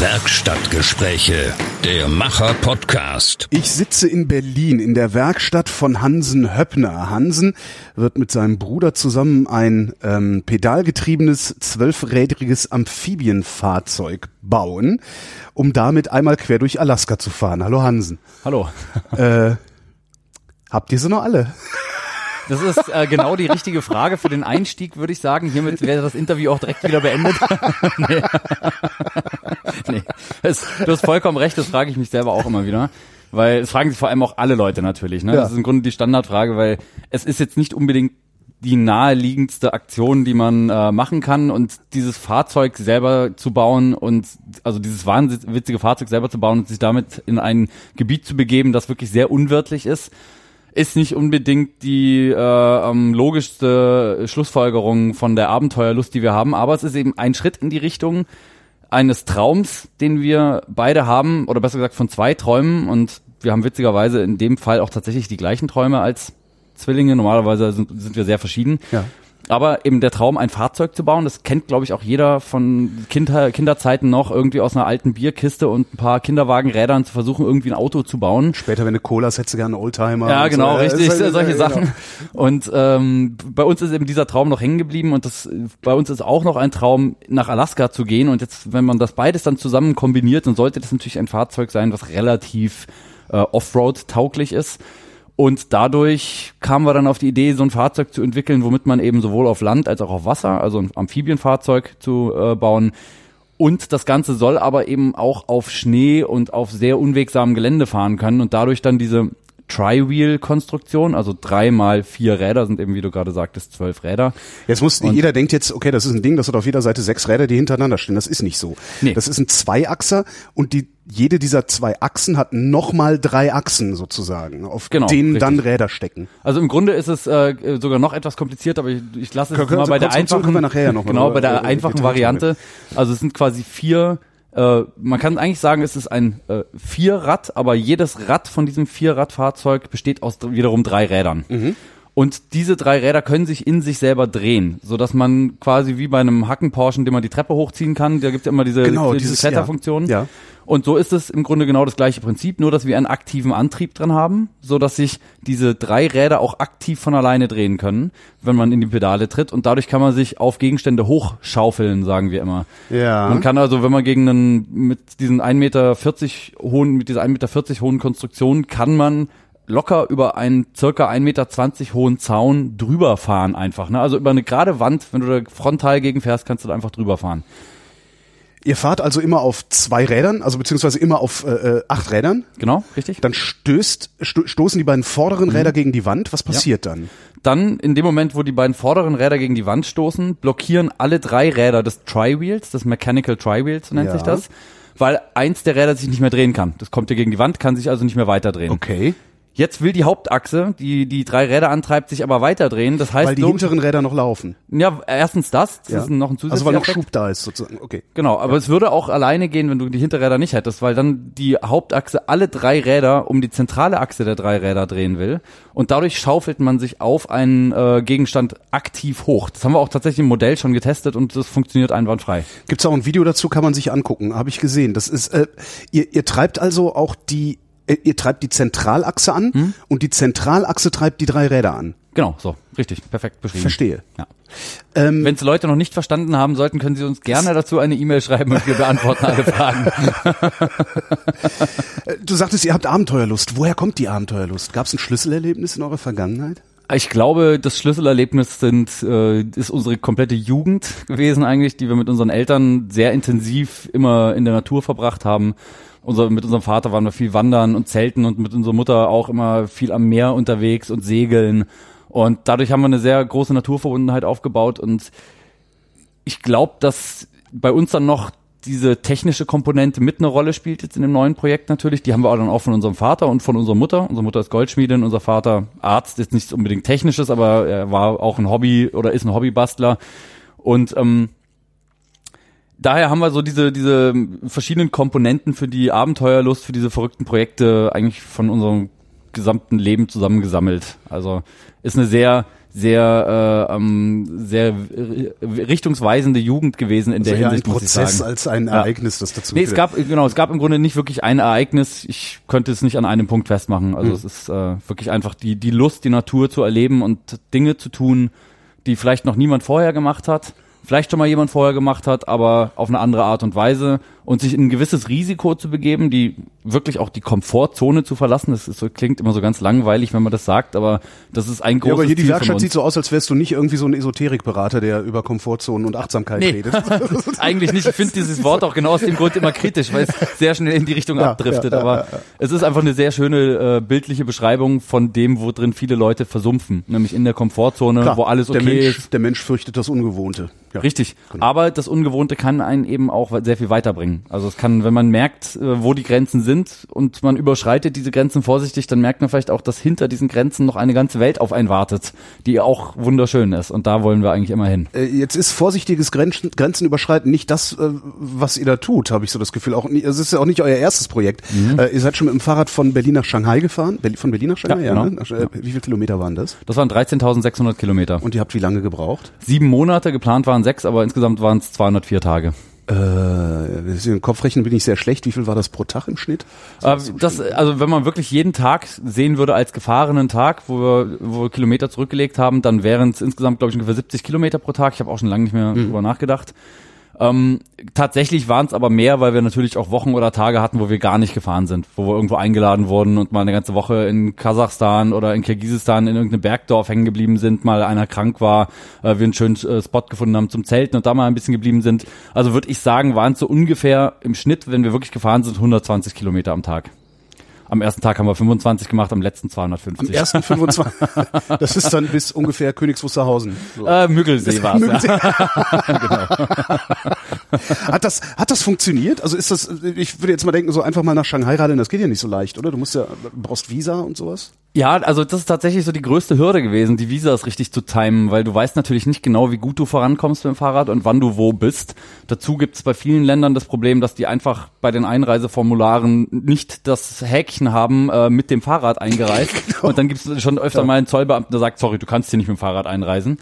Werkstattgespräche, der Macher-Podcast. Ich sitze in Berlin in der Werkstatt von Hansen Höppner. Hansen wird mit seinem Bruder zusammen ein ähm, pedalgetriebenes, zwölfrädriges Amphibienfahrzeug bauen, um damit einmal quer durch Alaska zu fahren. Hallo Hansen. Hallo. Äh, habt ihr sie noch alle? Das ist äh, genau die richtige Frage für den Einstieg, würde ich sagen. Hiermit wäre das Interview auch direkt wieder beendet. nee. nee. Das, du hast vollkommen recht, das frage ich mich selber auch immer wieder. Weil es fragen sich vor allem auch alle Leute natürlich. Ne? Ja. Das ist im Grunde die Standardfrage, weil es ist jetzt nicht unbedingt die naheliegendste Aktion, die man äh, machen kann und dieses Fahrzeug selber zu bauen und also dieses wahnwitzige Fahrzeug selber zu bauen und sich damit in ein Gebiet zu begeben, das wirklich sehr unwirtlich ist, ist nicht unbedingt die äh, logischste Schlussfolgerung von der Abenteuerlust, die wir haben, aber es ist eben ein Schritt in die Richtung eines Traums, den wir beide haben, oder besser gesagt von zwei Träumen und wir haben witzigerweise in dem Fall auch tatsächlich die gleichen Träume als Zwillinge. Normalerweise sind, sind wir sehr verschieden. Ja. Aber eben der Traum, ein Fahrzeug zu bauen, das kennt, glaube ich, auch jeder von Kinder, Kinderzeiten noch, irgendwie aus einer alten Bierkiste und ein paar Kinderwagenrädern zu versuchen, irgendwie ein Auto zu bauen. Später, wenn du Cola du gerne einen Oldtimer. Ja, genau, so. richtig, ist- solche ja, Sachen. genau. Und ähm, bei uns ist eben dieser Traum noch hängen geblieben und das bei uns ist auch noch ein Traum, nach Alaska zu gehen. Und jetzt, wenn man das beides dann zusammen kombiniert, dann sollte das natürlich ein Fahrzeug sein, was relativ äh, Offroad-tauglich ist. Und dadurch kamen wir dann auf die Idee, so ein Fahrzeug zu entwickeln, womit man eben sowohl auf Land als auch auf Wasser, also ein Amphibienfahrzeug zu äh, bauen. Und das Ganze soll aber eben auch auf Schnee und auf sehr unwegsamem Gelände fahren können und dadurch dann diese Tri-Wheel-Konstruktion, also drei mal vier Räder sind eben, wie du gerade sagtest, zwölf Räder. Jetzt muss, Und- jeder denkt jetzt, okay, das ist ein Ding, das hat auf jeder Seite sechs Räder, die hintereinander stehen. Das ist nicht so. Nee. Das ist ein Zweiachser und die, jede dieser zwei Achsen hat nochmal drei Achsen sozusagen, auf Genau, denen richtig. dann Räder stecken. Also im Grunde ist es äh, sogar noch etwas kompliziert, aber ich, ich lasse es mal bei der einfachen, können wir nachher ja noch genau bei der äh, einfachen Variante. Also es sind quasi vier. Äh, man kann eigentlich sagen, es ist ein äh, Vierrad, aber jedes Rad von diesem Vierradfahrzeug besteht aus wiederum drei Rädern. Mhm. Und diese drei Räder können sich in sich selber drehen, so dass man quasi wie bei einem Hacken-Porsche, den man die Treppe hochziehen kann, da gibt es immer diese, Genau, diese dieses- Kletterfunktion. ja. Ja. Und so ist es im Grunde genau das gleiche Prinzip, nur dass wir einen aktiven Antrieb dran haben, so dass sich diese drei Räder auch aktiv von alleine drehen können, wenn man in die Pedale tritt. Und dadurch kann man sich auf Gegenstände hochschaufeln, sagen wir immer. Ja. Man kann also, wenn man gegen einen, mit diesen 1,40 Meter hohen, mit dieser 1,40 Meter hohen Konstruktion kann man locker über einen circa 1,20 Meter hohen Zaun drüber fahren einfach. Ne? Also über eine gerade Wand, wenn du da frontal gegenfährst, kannst du da einfach drüber fahren. Ihr fahrt also immer auf zwei Rädern, also beziehungsweise immer auf äh, äh, acht Rädern. Genau, richtig? Dann stößt, sto stoßen die beiden Mhm. vorderen Räder gegen die Wand. Was passiert dann? Dann, in dem Moment, wo die beiden vorderen Räder gegen die Wand stoßen, blockieren alle drei Räder des Tri-Wheels, des Mechanical Tri-Wheels, so nennt Ja. sich das, weil eins der Räder sich nicht mehr drehen kann. Das kommt hier gegen die Wand, kann sich also nicht mehr weiter drehen. Okay. Jetzt will die Hauptachse, die die drei Räder antreibt, sich aber weiter drehen. Das heißt, Weil die hinteren Räder noch laufen. ja, erstens das, das Ja. ist noch ein zusätzlicher Also weil noch. Schub da ist sozusagen. Okay. Genau, aber es würde auch alleine gehen, wenn du die Hinterräder nicht hättest, weil dann die Hauptachse alle drei Räder um die zentrale Achse der drei Räder drehen will. Und dadurch schaufelt man sich auf einen äh, Gegenstand aktiv hoch. Das haben wir auch tatsächlich im Modell schon getestet und das funktioniert einwandfrei. Gibt's auch ein Video dazu, kann man sich angucken, habe ich gesehen. Das ist, äh, ihr, ihr treibt also auch die, ihr treibt die Zentralachse an Hm? und die Zentralachse treibt die drei Räder an. Genau, so, richtig, perfekt beschrieben. Verstehe. Ja. Ähm, Wenn es Leute noch nicht verstanden haben sollten, können sie uns gerne dazu eine E-Mail schreiben und wir beantworten alle Fragen. du sagtest, ihr habt Abenteuerlust. Woher kommt die Abenteuerlust? Gab's ein Schlüsselerlebnis in eurer Vergangenheit? Ich glaube, das Schlüsselerlebnis sind, äh, ist unsere komplette Jugend gewesen eigentlich, die wir mit unseren Eltern sehr intensiv immer in der Natur verbracht haben. Unser, mit unserem Vater waren wir viel wandern und zelten und mit unserer Mutter auch immer viel am Meer unterwegs und segeln. Und dadurch haben wir eine sehr große Naturverbundenheit aufgebaut und ich glaube, dass bei uns dann noch diese technische Komponente mit eine Rolle spielt jetzt in dem neuen Projekt natürlich. Die haben wir auch dann auch von unserem Vater und von unserer Mutter. Unsere Mutter ist Goldschmiedin, unser Vater Arzt, ist nichts unbedingt Technisches, aber er war auch ein Hobby oder ist ein Hobbybastler. Und ähm, daher haben wir so diese, diese verschiedenen Komponenten für die Abenteuerlust, für diese verrückten Projekte eigentlich von unserem gesamten Leben zusammengesammelt. Also ist eine sehr sehr äh, ähm, sehr richtungsweisende Jugend gewesen in also der Hinsicht, ein Prozess muss ich sagen. als ein Ereignis, das dazu Nee, es gab genau, es gab im Grunde nicht wirklich ein Ereignis. Ich könnte es nicht an einem Punkt festmachen. Also Mhm. es ist äh, wirklich einfach die die Lust, die Natur zu erleben und Dinge zu tun, die vielleicht noch niemand vorher gemacht hat, vielleicht schon mal jemand vorher gemacht hat, aber auf eine andere Art und Weise und sich in ein gewisses Risiko zu begeben, die wirklich auch die Komfortzone zu verlassen. Das ist klingt immer so ganz langweilig, wenn man das sagt, aber das ist ein großes Ja, aber hier die Ziel von Werkstatt sieht so aus, als wärst du nicht irgendwie so ein Esoterikberater, der über Komfortzonen und Achtsamkeit Nee. redet. Eigentlich nicht. Ich finde dieses Wort auch genau aus dem Grund immer kritisch, weil es sehr schnell in die Richtung Ja, abdriftet. ja, ja, aber es ist einfach eine sehr schöne äh, bildliche Beschreibung von dem, wo drin viele Leute versumpfen. Nämlich in der Komfortzone, Klar, wo alles okay der Mensch, ist. Der Mensch fürchtet das Ungewohnte. Richtig. Genau. Aber das Ungewohnte kann einen eben auch sehr viel weiterbringen. Also es kann, wenn man merkt, äh, wo die Grenzen sind und man überschreitet diese Grenzen vorsichtig, dann merkt man vielleicht auch, dass hinter diesen Grenzen noch eine ganze Welt auf einen wartet, die auch wunderschön ist. Und da wollen wir eigentlich immer hin. Äh, Jetzt ist vorsichtiges Grenzen, Grenzenüberschreiten nicht das, äh, was ihr da tut, habe ich so das Gefühl. Auch nie, es ist ja auch nicht euer erstes Projekt. Mhm. Ihr seid schon mit dem Fahrrad von Berlin nach Shanghai gefahren. Von Berlin nach Shanghai, Ja, ja. genau. ne? Nach- äh, Wie viele Kilometer waren das? Das waren 13.600 Kilometer. Und ihr habt wie lange gebraucht? Sieben Monate, geplant waren sechs, aber insgesamt waren es 204 Tage. Äh, Kopfrechnen bin ich sehr schlecht. Wie viel war das pro Tag im Schnitt? Äh, das, also wenn man wirklich jeden Tag sehen würde als gefahrenen Tag, wo wir, wo wir Kilometer zurückgelegt haben, dann wären es insgesamt, glaube ich, ungefähr 70 Kilometer pro Tag. Ich habe auch schon lange nicht mehr drüber nachgedacht. Ähm, tatsächlich waren es aber mehr, weil wir natürlich auch Wochen oder Tage hatten, wo wir gar nicht gefahren sind, wo wir irgendwo eingeladen wurden und mal eine ganze Woche in Kasachstan oder in Kirgisistan in irgendeinem Bergdorf hängen geblieben sind, mal einer krank war, äh, wir einen schönen äh, Spot gefunden haben zum Zelten und da mal ein bisschen geblieben sind. Also würde ich sagen, waren es so ungefähr im Schnitt, wenn wir wirklich gefahren sind, 120 Kilometer am Tag. Am ersten Tag haben wir 25 gemacht, am letzten 250. Am ersten 25. das ist dann bis ungefähr Königs Wusterhausen. So. äh, Müggelsee war es. Ja. Hat das, hat das funktioniert? Also ist das, ich würde jetzt mal denken, so einfach mal nach Shanghai radeln, das geht ja nicht so leicht, oder? Du musst ja, brauchst Visa und sowas. Ja, also das ist tatsächlich so die größte Hürde gewesen, die Visas richtig zu timen, weil du weißt natürlich nicht genau, wie gut du vorankommst mit dem Fahrrad und wann du wo bist. Dazu gibt es bei vielen Ländern das Problem, dass die einfach bei den Einreiseformularen nicht das Häkchen haben, äh, mit dem Fahrrad eingereist. Und dann gibt es schon öfter mal einen Zollbeamten, der sagt, sorry, du kannst hier nicht mit dem Fahrrad einreisen.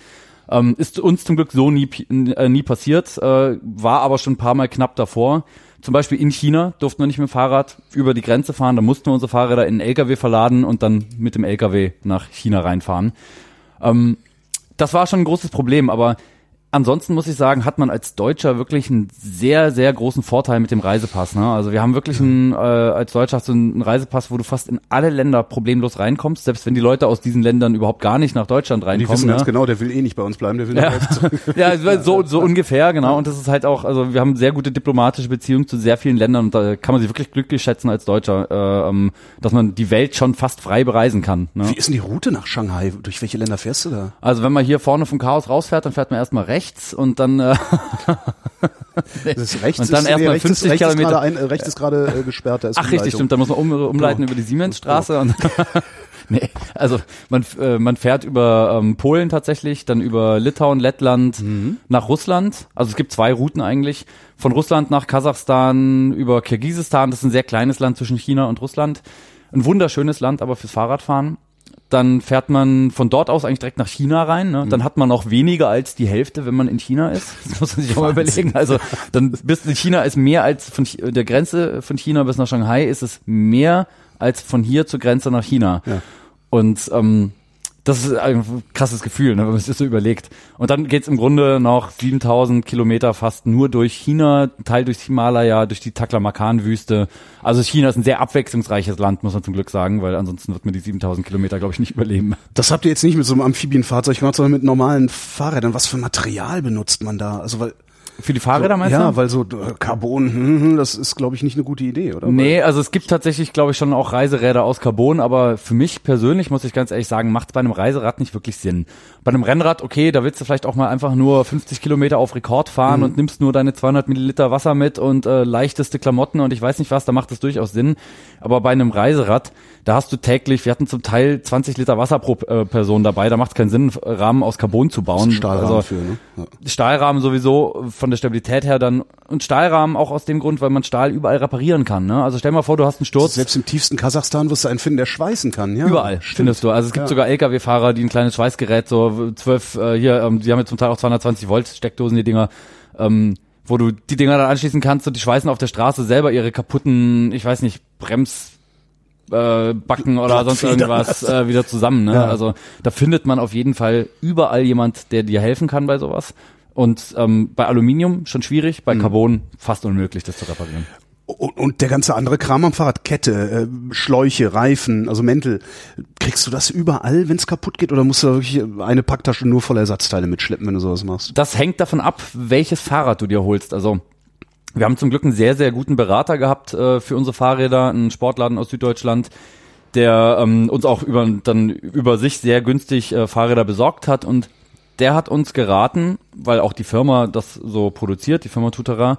Ähm, ist uns zum Glück so nie, äh, nie passiert, äh, war aber schon ein paar Mal knapp davor. Zum Beispiel in China durften wir nicht mit dem Fahrrad über die Grenze fahren, da mussten wir unsere Fahrräder in einen LKW verladen und dann mit dem LKW nach China reinfahren. Ähm, das war schon ein großes Problem, aber ansonsten muss ich sagen, hat man als Deutscher wirklich einen sehr, sehr großen Vorteil mit dem Reisepass. Ne? Also wir haben wirklich einen, äh, als Deutscher hast du einen Reisepass, wo du fast in alle Länder problemlos reinkommst, selbst wenn die Leute aus diesen Ländern überhaupt gar nicht nach Deutschland Die reinkommen. wissen ganz ne? genau, der will eh nicht bei uns bleiben, der will Ja, ja so, so ungefähr, genau. Und das ist halt auch, also wir haben sehr gute diplomatische Beziehungen zu sehr vielen Ländern und da kann man sich wirklich glücklich schätzen als Deutscher, äh, ähm, dass man die Welt schon fast frei bereisen kann. Ne? Wie ist denn die Route nach Shanghai? Durch welche Länder fährst du da? Also wenn man hier vorne vom Chaos rausfährt, dann fährt man erstmal rechts und dann äh, Das ist rechts, Und dann ist, erst mal rechts 50 ist, rechts ist Kilometer. gerade ein, äh, rechts ist gerade äh, gesperrt, da ist Ach richtig, stimmt, da muss man um, umleiten über die Siemensstraße und Nee, also man, äh, man fährt über ähm, Polen tatsächlich, dann über Litauen, Lettland nach Russland. Also es gibt zwei Routen eigentlich. Von Russland nach Kasachstan über Kirgisistan, das ist ein sehr kleines Land zwischen China und Russland. Ein wunderschönes Land, aber fürs Fahrradfahren. Dann fährt man von dort aus eigentlich direkt nach China rein. Ne? Dann hat man auch weniger als die Hälfte, wenn man in China ist. Das muss man sich auch mal überlegen. Also dann bis in China ist mehr als von der Grenze von China bis nach Shanghai ist es mehr als von hier zur Grenze nach China. Ja. Und ähm, das ist ein krasses Gefühl, ne, wenn man sich das so überlegt. Und dann geht's im Grunde noch 7000 Kilometer fast nur durch China, Teil durchs Himalaya, durch die Taklamakan-Wüste. Also China ist ein sehr abwechslungsreiches Land, muss man zum Glück sagen, weil ansonsten wird man die 7000 Kilometer, glaube ich, nicht überleben. Das habt ihr jetzt nicht mit so einem Amphibienfahrzeug gemacht, sondern mit normalen Fahrrädern. Was für Material benutzt man da? Also weil Für die Fahrräder meinst ja, du? weil so äh, Carbon, hm, hm, das ist glaube ich nicht eine gute Idee, oder? Nee, also es gibt tatsächlich, glaube ich, schon auch Reiseräder aus Carbon, aber für mich persönlich, muss ich ganz ehrlich sagen, macht bei einem Reiserad nicht wirklich Sinn. Bei einem Rennrad, okay, da willst du vielleicht auch mal einfach nur 50 Kilometer auf Rekord fahren und nimmst nur deine 200 Milliliter Wasser mit und äh, leichteste Klamotten und ich weiß nicht was, da macht das durchaus Sinn. Aber bei einem Reiserad, Da hast du täglich, wir hatten zum Teil 20 Liter Wasser pro äh, Person dabei. Da macht es keinen Sinn, Rahmen aus Carbon zu bauen. Stahlrahmen also, für, ne? Ja. Stahlrahmen sowieso von der Stabilität her dann und Stahlrahmen auch aus dem Grund, weil man Stahl überall reparieren kann. Ne? Also stell mal vor, du hast einen Sturz. Selbst im tiefsten Kasachstan wirst du einen finden, der schweißen kann. Ja, Überall stimmt. findest du. Also es gibt Ja. sogar LKW-Fahrer, die ein kleines Schweißgerät, so zwölf, äh, hier, ähm, die haben jetzt zum Teil auch 220 Volt Steckdosen, die Dinger, ähm, wo du die Dinger dann anschließen kannst und die schweißen auf der Straße selber ihre kaputten, ich weiß nicht, Brems äh, Backen oder sonst irgendwas äh, wieder zusammen. Ne? Ja. Also da findet man auf jeden Fall überall jemand, der dir helfen kann bei sowas. Und ähm, bei Aluminium schon schwierig, Mhm. bei Carbon fast unmöglich, das zu reparieren. Und, und der ganze andere Kram am Fahrrad, Kette, äh, Schläuche, Reifen, also Mäntel, kriegst du das überall, wenn es kaputt geht, oder musst du wirklich eine Packtasche nur voller Ersatzteile mitschleppen, wenn du sowas machst? Das hängt davon ab, welches Fahrrad du dir holst. Also wir haben zum Glück einen sehr, sehr guten Berater gehabt äh, für unsere Fahrräder, einen Sportladen aus Süddeutschland, der ähm, uns auch über, dann über sich sehr günstig äh, Fahrräder besorgt hat und der hat uns geraten, weil auch die Firma das so produziert, die Firma Tutera,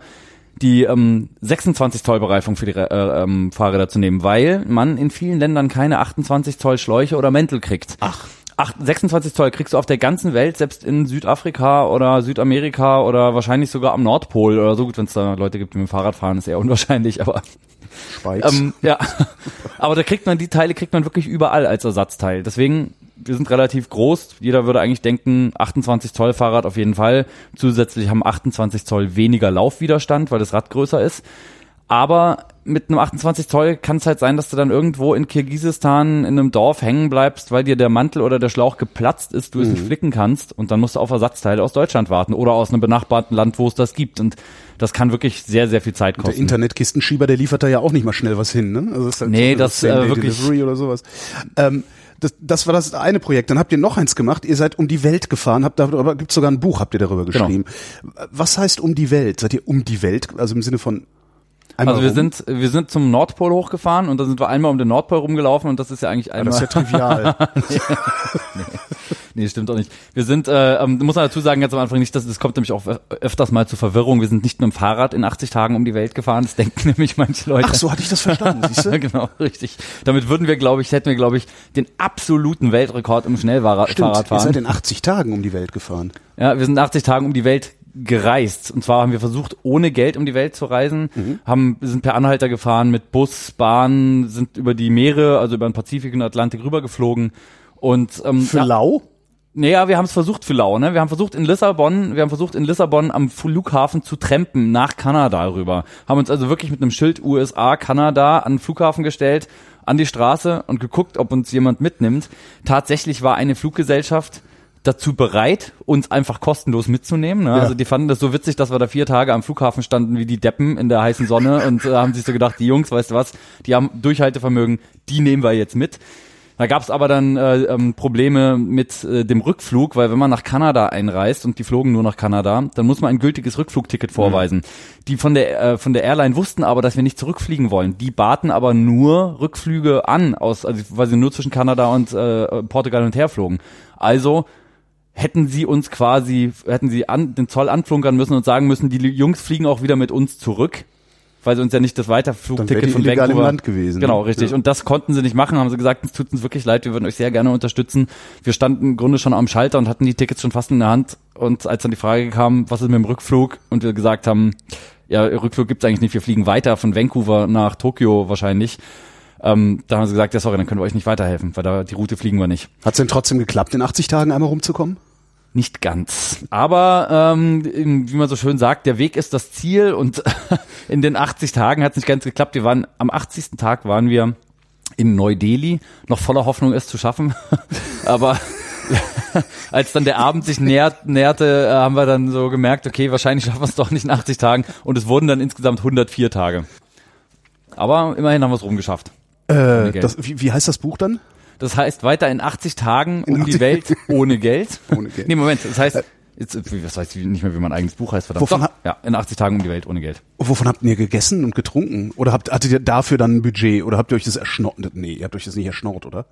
die ähm, 26 Zoll Bereifung für die äh, ähm, Fahrräder zu nehmen, weil man in vielen Ländern keine 28 Zoll Schläuche oder Mäntel kriegt. Ach. 26 Zoll kriegst du auf der ganzen Welt, selbst in Südafrika oder Südamerika oder wahrscheinlich sogar am Nordpol oder so. Gut, wenn es da Leute gibt, die mit dem Fahrrad fahren, ist eher unwahrscheinlich, aber Schweiz. ähm, ja. Aber da kriegt man die Teile kriegt man wirklich überall als Ersatzteil. Deswegen, wir sind relativ groß. Jeder würde eigentlich denken, 28 Zoll Fahrrad auf jeden Fall. Zusätzlich haben 28 Zoll weniger Laufwiderstand, weil das Rad größer ist. Aber mit einem 28 Zoll kann es halt sein, dass du dann irgendwo in Kirgisistan in einem Dorf hängen bleibst, weil dir der Mantel oder der Schlauch geplatzt ist, du es nicht flicken kannst und dann musst du auf Ersatzteile aus Deutschland warten oder aus einem benachbarten Land, wo es das gibt. Und das kann wirklich sehr, sehr viel Zeit der kosten. Internetkistenschieber, der liefert da ja auch nicht mal schnell was hin, ne? Also ist halt Nee, so das, Same-Day äh, wirklich- Delivery oder sowas. Ähm, das, das war das eine Projekt. Dann habt ihr noch eins gemacht. Ihr seid um die Welt gefahren, habt darüber, gibt sogar ein Buch, habt ihr darüber Genau. geschrieben. Was heißt um die Welt? Seid ihr um die Welt? Also im Sinne von einmal Also wir rum? sind, wir sind zum Nordpol hochgefahren und da sind wir einmal um den Nordpol rumgelaufen und das ist ja eigentlich Ja, einmal. das ist ja trivial. nee, stimmt auch nicht. Wir sind, äh, ähm, muss man dazu sagen, ganz am Anfang nicht, dass das kommt nämlich auch öfters mal zu Verwirrung. Wir sind nicht mit dem Fahrrad in 80 Tagen um die Welt gefahren. Das denken nämlich manche Leute. Ach, so hatte ich das verstanden, siehst Ja, du? genau, richtig. Damit würden wir, glaube ich, hätten wir, glaube ich, den absoluten Weltrekord im Stimmt, ihr Schnellfahrradfahren. seid in 80 Tagen um die Welt gefahren. Ja, wir sind 80 Tagen um die Welt gereist. Und zwar haben wir versucht, ohne Geld um die Welt zu reisen. Mhm. Haben, sind per Anhalter gefahren mit Bus, Bahn, sind über die Meere, also über den Pazifik und Atlantik rübergeflogen. Und ähm, Für lau? naja, wir haben es versucht für lau, ne? Wir haben versucht in Lissabon, wir haben versucht in Lissabon am Flughafen zu trampen nach Kanada rüber. Haben uns also wirklich mit einem Schild USA Kanada an den Flughafen gestellt, an die Straße und geguckt, ob uns jemand mitnimmt. Tatsächlich war eine Fluggesellschaft dazu bereit, uns einfach kostenlos mitzunehmen. Ne? Ja. Also die fanden das so witzig, dass wir da vier Tage am Flughafen standen wie die Deppen in der heißen Sonne und äh, haben sich so gedacht, die Jungs, weißt du was, die haben Durchhaltevermögen, die nehmen wir jetzt mit. Da gab es aber dann äh, ähm, Probleme mit äh, dem Rückflug, weil wenn man nach Kanada einreist und die flogen nur nach Kanada, dann muss man ein gültiges Rückflugticket vorweisen. Die von der äh, von der Airline wussten aber, dass wir nicht zurückfliegen wollen. Die baten aber nur Rückflüge an, aus, also weil sie nur zwischen Kanada und äh, Portugal und her flogen. Also hätten sie uns quasi, hätten sie an, den Zoll anflunkern müssen und sagen müssen, die Jungs fliegen auch wieder mit uns zurück, weil sie uns ja nicht das Weiterflugticket von Vancouver im Land gewesen, Genau, richtig. Ja. Und das konnten sie nicht machen, haben sie gesagt, es tut uns wirklich leid, wir würden euch sehr gerne unterstützen. Wir standen im Grunde schon am Schalter und hatten die Tickets schon fast in der Hand. Und als dann die Frage kam, was ist mit dem Rückflug, und wir gesagt haben, ja, Rückflug gibt's eigentlich nicht, wir fliegen weiter von Vancouver nach Tokio wahrscheinlich. Ähm, da haben sie gesagt, ja sorry, dann können wir euch nicht weiterhelfen, weil da die Route fliegen wir nicht. Hat's denn trotzdem geklappt, in 80 Tagen einmal rumzukommen? Nicht ganz. Aber ähm, wie man so schön sagt, der Weg ist das Ziel und in den 80 Tagen hat es nicht ganz geklappt. Wir waren am 80. Tag waren wir in Neu-Delhi, noch voller Hoffnung, es zu schaffen. Aber als dann der Abend sich nähert, näherte, äh, haben wir dann so gemerkt, okay, wahrscheinlich schaffen wir es doch nicht in 80 Tagen. Und es wurden dann insgesamt 104 Tage. Aber immerhin haben wir es rumgeschafft. Äh, das, wie, wie heißt das Buch dann? Das heißt, weiter in 80 Tagen In um 80 die Welt ohne Geld. Ohne Geld. Nee, Moment, das heißt, jetzt, was weiß ich nicht mehr, wie mein eigenes Buch heißt, verdammt. Wovon Doch, ja, in 80 Tagen um die Welt ohne Geld. Wovon habt ihr gegessen und getrunken? Oder habt, hattet ihr dafür dann ein Budget? Oder habt ihr euch das erschnort? Nee, ihr habt euch das nicht erschnort, oder?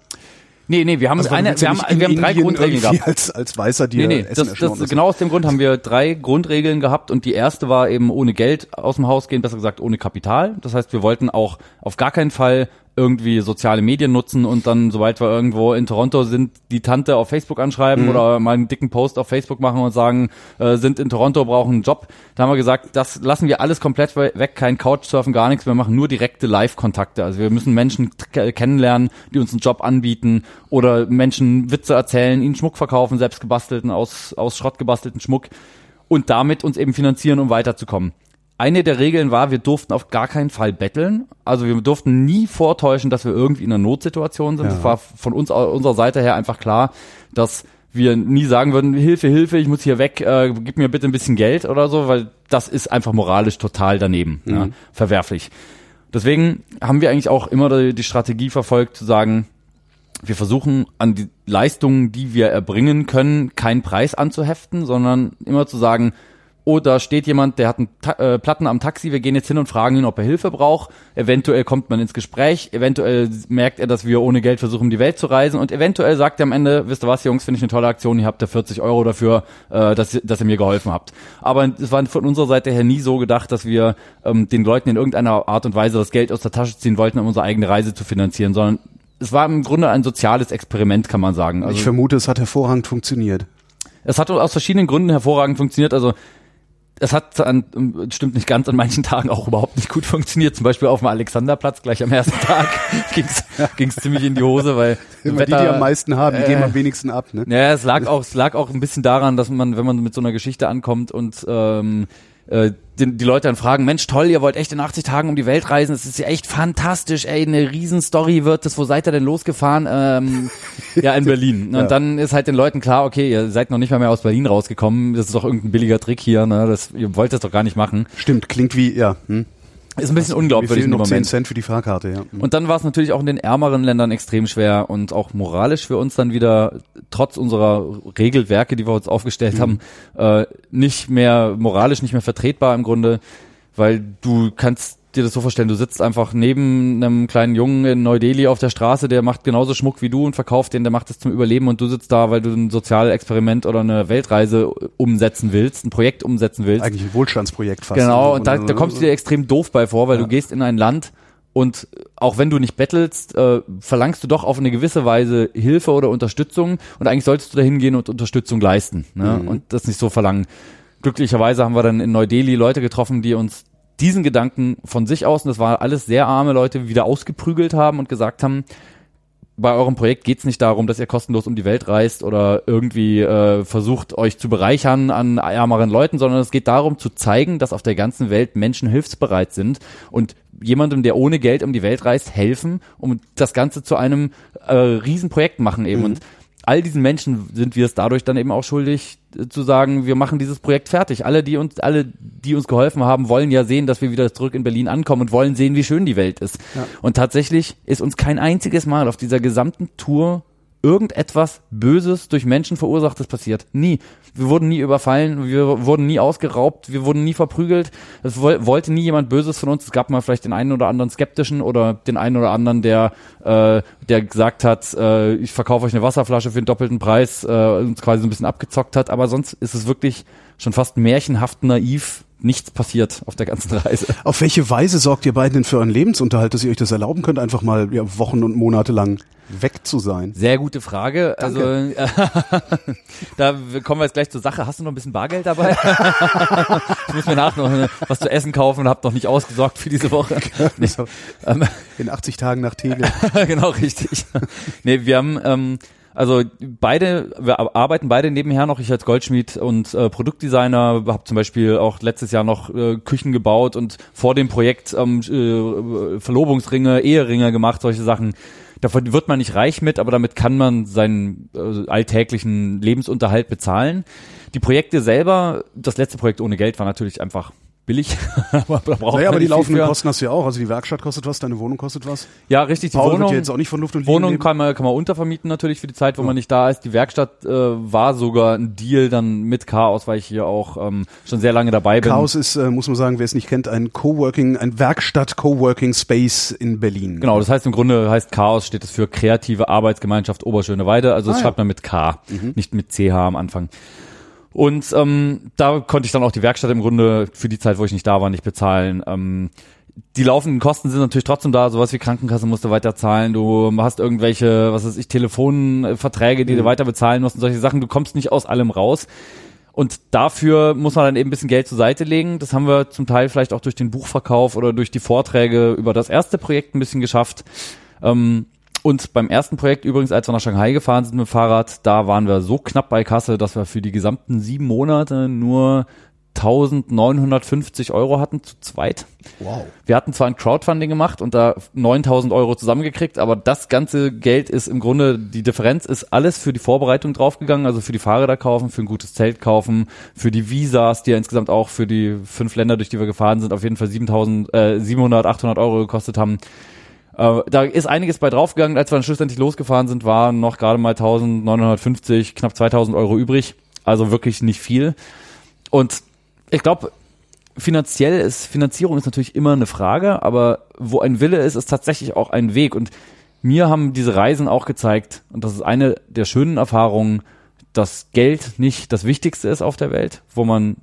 Nee, nee, wir haben Also, eine, wir haben, wir haben drei Indien Grundregeln gehabt. Als, als Weißer dir Nee, nee, Essen das, das, genau aus dem Grund haben wir drei Grundregeln gehabt und die erste war eben ohne Geld aus dem Haus gehen, besser gesagt ohne Kapital. Das heißt, wir wollten auch auf gar keinen Fall irgendwie soziale Medien nutzen und dann, sobald wir irgendwo in Toronto sind, die Tante auf Facebook anschreiben mhm. oder mal einen dicken Post auf Facebook machen und sagen, äh, sind in Toronto, brauchen einen Job. Da haben wir gesagt, das lassen wir alles komplett weg, kein Couchsurfen, gar nichts. Wir machen nur direkte Live-Kontakte. Also wir müssen Menschen kennenlernen, die uns einen Job anbieten oder Menschen Witze erzählen, ihnen Schmuck verkaufen, selbst gebastelten, aus, aus Schrott gebastelten Schmuck und damit uns eben finanzieren, um weiterzukommen eine der Regeln war, wir durften auf gar keinen Fall betteln. Also wir durften nie vortäuschen, dass wir irgendwie in einer Notsituation sind. Es ja. war von uns unserer Seite her einfach klar, dass wir nie sagen würden, Hilfe, Hilfe, ich muss hier weg, äh, gib mir bitte ein bisschen Geld oder so, weil das ist einfach moralisch total daneben, mhm. ja, verwerflich. Deswegen haben wir eigentlich auch immer die, die Strategie verfolgt, zu sagen, wir versuchen an die Leistungen, die wir erbringen können, keinen Preis anzuheften, sondern immer zu sagen, da steht jemand, der hat einen Ta äh, Platten am Taxi, wir gehen jetzt hin und fragen ihn, ob er Hilfe braucht. Eventuell kommt man ins Gespräch, eventuell merkt er, dass wir ohne Geld versuchen, die Welt zu reisen und eventuell sagt er am Ende, wisst ihr was, Jungs, finde ich eine tolle Aktion, ihr habt da 40 Euro dafür, äh, dass, dass ihr mir geholfen habt. Aber es war von unserer Seite her nie so gedacht, dass wir ähm, den Leuten in irgendeiner Art und Weise das Geld aus der Tasche ziehen wollten, um unsere eigene Reise zu finanzieren, sondern es war im Grunde ein soziales Experiment, kann man sagen. Also, ich vermute, es hat hervorragend funktioniert. Es hat aus verschiedenen Gründen hervorragend funktioniert. Also es hat an, stimmt nicht ganz, an manchen Tagen auch überhaupt nicht gut funktioniert. Zum Beispiel auf dem Alexanderplatz gleich am ersten Tag ging's ging's ziemlich in die Hose, weil Immer Wetter, die, die am meisten haben, die äh, gehen am wenigsten ab. Ne? Ja, es lag auch, es lag auch ein bisschen daran, dass man, wenn man mit so einer Geschichte ankommt und ähm, äh, die, die Leute dann fragen, Mensch, toll, ihr wollt echt in 80 Tagen um die Welt reisen, das ist ja echt fantastisch, ey, eine Riesenstory wird das, wo seid ihr denn losgefahren? Ähm, ja, in Berlin. Und ja. dann ist halt den Leuten klar, okay, ihr seid noch nicht mal mehr aus Berlin rausgekommen, das ist doch irgendein billiger Trick hier, ne? das, ihr wollt das doch gar nicht machen. Stimmt, klingt wie, ja. Hm. Ist ein bisschen also, unglaubwürdig noch 10 Cent für die Fahrkarte, ja. Und dann war es natürlich auch in den ärmeren Ländern extrem schwer und auch moralisch für uns dann wieder, trotz unserer Regelwerke, die wir uns aufgestellt mhm. haben, äh, nicht mehr moralisch nicht mehr vertretbar im Grunde, weil du kannst dir das so vorstellen, du sitzt einfach neben einem kleinen Jungen in Neu-Delhi auf der Straße, der macht genauso Schmuck wie du und verkauft den, der macht es zum Überleben und du sitzt da, weil du ein Sozialexperiment oder eine Weltreise umsetzen willst, ein Projekt umsetzen willst. Eigentlich ein Wohlstandsprojekt fast. Genau, und da, da kommst du dir extrem doof bei vor, weil ja. du gehst in ein Land, und auch wenn du nicht bettelst, äh, verlangst du doch auf eine gewisse Weise Hilfe oder Unterstützung und eigentlich solltest du da hingehen und Unterstützung leisten ne? Mhm. und das nicht so verlangen. Glücklicherweise haben wir dann in Neu-Delhi Leute getroffen, die uns diesen Gedanken von sich aus, und das war alles sehr arme Leute, wieder ausgeprügelt haben und gesagt haben, bei eurem Projekt geht es nicht darum, dass ihr kostenlos um die Welt reist oder irgendwie äh, versucht, euch zu bereichern an ärmeren Leuten, sondern es geht darum zu zeigen, dass auf der ganzen Welt Menschen hilfsbereit sind und jemandem, der ohne Geld um die Welt reist, helfen, um das Ganze zu einem äh, Riesenprojekt machen eben. Mhm. Und all diesen Menschen sind wir es dadurch dann eben auch schuldig äh, zu sagen, wir machen dieses Projekt fertig. Alle, die uns, alle, die uns geholfen haben, wollen ja sehen, dass wir wieder zurück in Berlin ankommen und wollen sehen, wie schön die Welt ist. Ja. Und tatsächlich ist uns kein einziges Mal auf dieser gesamten Tour irgendetwas Böses durch Menschen verursachtes passiert. Nie. Wir wurden nie überfallen, wir wurden nie ausgeraubt, wir wurden nie verprügelt. Es wollte nie jemand Böses von uns. Es gab mal vielleicht den einen oder anderen Skeptischen oder den einen oder anderen, der, äh, der gesagt hat, äh, ich verkaufe euch eine Wasserflasche für den doppelten Preis, äh, uns quasi so ein bisschen abgezockt hat. Aber sonst ist es wirklich schon fast märchenhaft naiv, nichts passiert auf der ganzen Reise. Auf welche Weise sorgt ihr beiden denn für euren Lebensunterhalt, dass ihr euch das erlauben könnt, einfach mal ja, Wochen und Monate lang weg zu sein? Sehr gute Frage. Danke. Also da kommen wir jetzt gleich zur Sache. Hast du noch ein bisschen Bargeld dabei? ich muss mir nach noch was zu essen kaufen und habe noch nicht ausgesorgt für diese Woche. Nee. Ähm, In 80 Tagen nach Tegel. genau, richtig. Nee, wir haben ähm, also beide, wir arbeiten beide nebenher noch. Ich als Goldschmied und äh, Produktdesigner habe zum Beispiel auch letztes Jahr noch äh, Küchen gebaut und vor dem Projekt ähm, äh, Verlobungsringe, Eheringe gemacht, solche Sachen. Davon wird man nicht reich mit, aber damit kann man seinen äh, alltäglichen Lebensunterhalt bezahlen. Die Projekte selber, das letzte Projekt ohne Geld war natürlich einfach billig. aber da braucht naja, aber die laufenden Kosten hast du ja auch. Also die Werkstatt kostet was, deine Wohnung kostet was. Ja, richtig. Die Paul Wohnung wird jetzt auch nicht von Luft und Wohnung kann man, kann man untervermieten natürlich für die Zeit, wo ja. man nicht da ist. Die Werkstatt äh, war sogar ein Deal dann mit Chaos, weil ich hier auch ähm, schon sehr lange dabei bin. Chaos ist, äh, muss man sagen, wer es nicht kennt, ein Coworking, ein Werkstatt-Coworking Space in Berlin. Genau, das heißt im Grunde heißt Chaos steht es für kreative Arbeitsgemeinschaft Oberschöneweide. Also das ah, schreibt ja. man mit K, mhm. nicht mit CH am Anfang. Und ähm, da konnte ich dann auch die Werkstatt im Grunde für die Zeit, wo ich nicht da war, nicht bezahlen. Ähm, die laufenden Kosten sind natürlich trotzdem da, sowas wie Krankenkasse musst du weiter zahlen, du hast irgendwelche, was weiß ich, Telefonverträge, die mhm. du weiter bezahlen musst und solche Sachen, du kommst nicht aus allem raus. Und dafür muss man dann eben ein bisschen Geld zur Seite legen. Das haben wir zum Teil vielleicht auch durch den Buchverkauf oder durch die Vorträge über das erste Projekt ein bisschen geschafft. Ähm, und beim ersten Projekt übrigens, als wir nach Shanghai gefahren sind mit dem Fahrrad, da waren wir so knapp bei Kasse, dass wir für die gesamten sieben Monate nur 1950 Euro hatten zu zweit. Wow. Wir hatten zwar ein Crowdfunding gemacht und da 9000 Euro zusammengekriegt, aber das ganze Geld ist im Grunde, die Differenz ist alles für die Vorbereitung draufgegangen, also für die Fahrräder kaufen, für ein gutes Zelt kaufen, für die Visas, die ja insgesamt auch für die fünf Länder, durch die wir gefahren sind, auf jeden Fall 7000, äh, 700, 800 Euro gekostet haben. Äh, da ist einiges bei draufgegangen. Als wir dann schlussendlich losgefahren sind, waren noch gerade mal 1950, knapp 2000 Euro übrig. Also wirklich nicht viel. Und ich glaube, finanziell ist, Finanzierung ist natürlich immer eine Frage, aber wo ein Wille ist, ist tatsächlich auch ein Weg. Und mir haben diese Reisen auch gezeigt, und das ist eine der schönen Erfahrungen, dass Geld nicht das Wichtigste ist auf der Welt, wo man,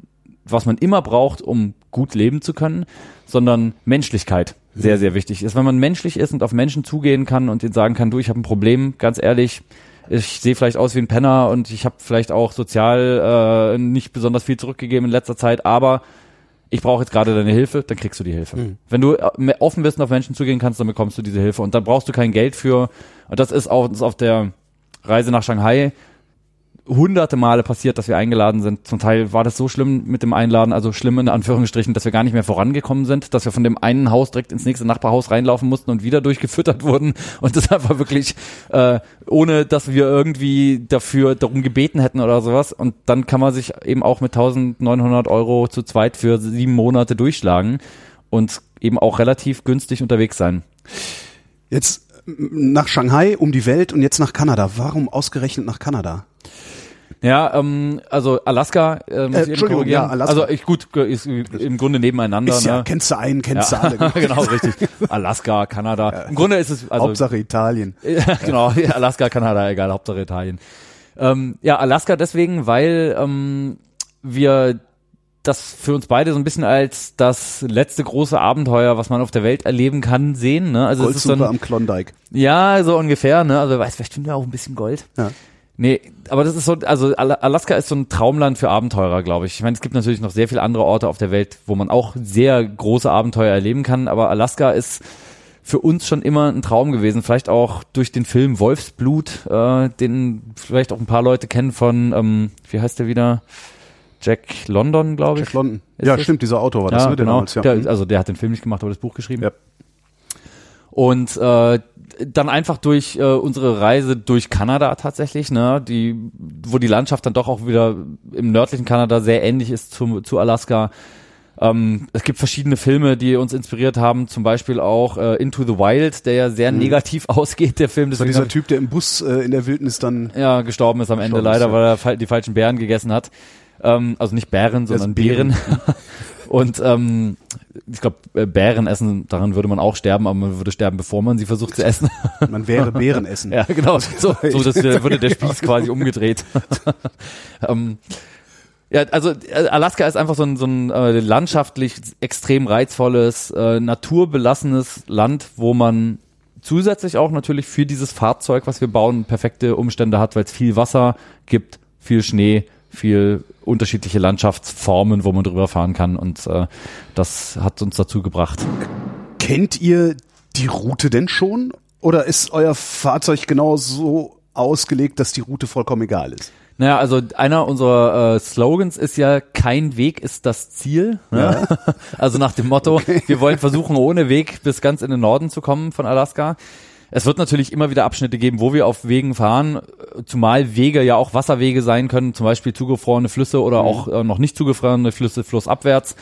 was man immer braucht, um gut leben zu können, sondern Menschlichkeit sehr, sehr wichtig ist. Wenn man menschlich ist und auf Menschen zugehen kann und ihnen sagen kann, du, ich habe ein Problem, ganz ehrlich, ich sehe vielleicht aus wie ein Penner und ich habe vielleicht auch sozial äh, nicht besonders viel zurückgegeben in letzter Zeit, aber ich brauche jetzt gerade deine Hilfe, dann kriegst du die Hilfe. Mhm. Wenn du äh, offen bist und auf Menschen zugehen kannst, dann bekommst du diese Hilfe und dann brauchst du kein Geld für. Und das ist auch das ist auf der Reise nach Shanghai hunderte Male passiert, dass wir eingeladen sind. Zum Teil war das so schlimm mit dem Einladen, also schlimm in Anführungsstrichen, dass wir gar nicht mehr vorangekommen sind, dass wir von dem einen Haus direkt ins nächste Nachbarhaus reinlaufen mussten und wieder durchgefüttert wurden. Und das einfach wirklich, äh, ohne dass wir irgendwie dafür darum gebeten hätten oder sowas. Und dann kann man sich eben auch mit 1900 Euro zu zweit für sieben Monate durchschlagen und eben auch relativ günstig unterwegs sein. Jetzt nach Shanghai, um die Welt und jetzt nach Kanada. Warum ausgerechnet nach Kanada? Ja, ähm, also Alaska äh, muss äh, eben Ja, Alaska. Also ich gut ist im Grunde nebeneinander. Ist ja, ne? kennst du einen, kennst ja. du alle. genau, richtig. Alaska, Kanada. Im Grunde ist es also Hauptsache Italien. ja, genau, Alaska, Kanada, egal, Hauptsache Italien. Ähm, ja, Alaska deswegen, weil ähm, wir das für uns beide so ein bisschen als das letzte große Abenteuer, was man auf der Welt erleben kann, sehen. Ne? Also es ist ein, am Klondike. Ja, so ungefähr. Ne? Also weiß, vielleicht finden wir auch ein bisschen Gold. Ja. Nee, aber das ist so, also Alaska ist so ein Traumland für Abenteurer, glaube ich. Ich meine, es gibt natürlich noch sehr viele andere Orte auf der Welt, wo man auch sehr große Abenteuer erleben kann, aber Alaska ist für uns schon immer ein Traum gewesen. Vielleicht auch durch den Film Wolfsblut, äh, den vielleicht auch ein paar Leute kennen von, ähm, wie heißt der wieder? Jack London, glaube ich. Jack London. Ja, das? stimmt, dieser Autor war das, ja, ne? Genau. Damals, ja. Der, also der hat den Film nicht gemacht, aber das Buch geschrieben. Ja. Und äh, dann einfach durch äh, unsere Reise durch Kanada tatsächlich, ne, die, wo die Landschaft dann doch auch wieder im nördlichen Kanada sehr ähnlich ist zu, zu Alaska. Ähm, es gibt verschiedene Filme, die uns inspiriert haben, zum Beispiel auch äh, Into the Wild, der ja sehr mhm. negativ ausgeht, der Film. War dieser Typ, der im Bus äh, in der Wildnis dann ja gestorben ist am Ende leider, ja. weil er die falschen Bären gegessen hat. Ähm, also nicht Bären, sondern Bären. Bären. Und ähm, ich glaube, äh, Bären essen, daran würde man auch sterben, aber man würde sterben, bevor man sie versucht zu essen. Man wäre Bären essen. ja, genau. So, so das würde der Spieß quasi umgedreht. ähm, ja, also äh, Alaska ist einfach so ein, so ein äh, landschaftlich extrem reizvolles, äh, naturbelassenes Land, wo man zusätzlich auch natürlich für dieses Fahrzeug, was wir bauen, perfekte Umstände hat, weil es viel Wasser gibt, viel Schnee, viel unterschiedliche Landschaftsformen, wo man drüber fahren kann und äh, das hat uns dazu gebracht. Kennt ihr die Route denn schon oder ist euer Fahrzeug genau so ausgelegt, dass die Route vollkommen egal ist? Naja, also einer unserer äh, Slogans ist ja, kein Weg ist das Ziel. Ne? Ja. Also nach dem Motto, okay. wir wollen versuchen, ohne Weg bis ganz in den Norden zu kommen von Alaska. Es wird natürlich immer wieder Abschnitte geben, wo wir auf Wegen fahren, zumal Wege ja auch Wasserwege sein können, zum Beispiel zugefrorene Flüsse oder mhm. auch äh, noch nicht zugefrorene Flüsse flussabwärts.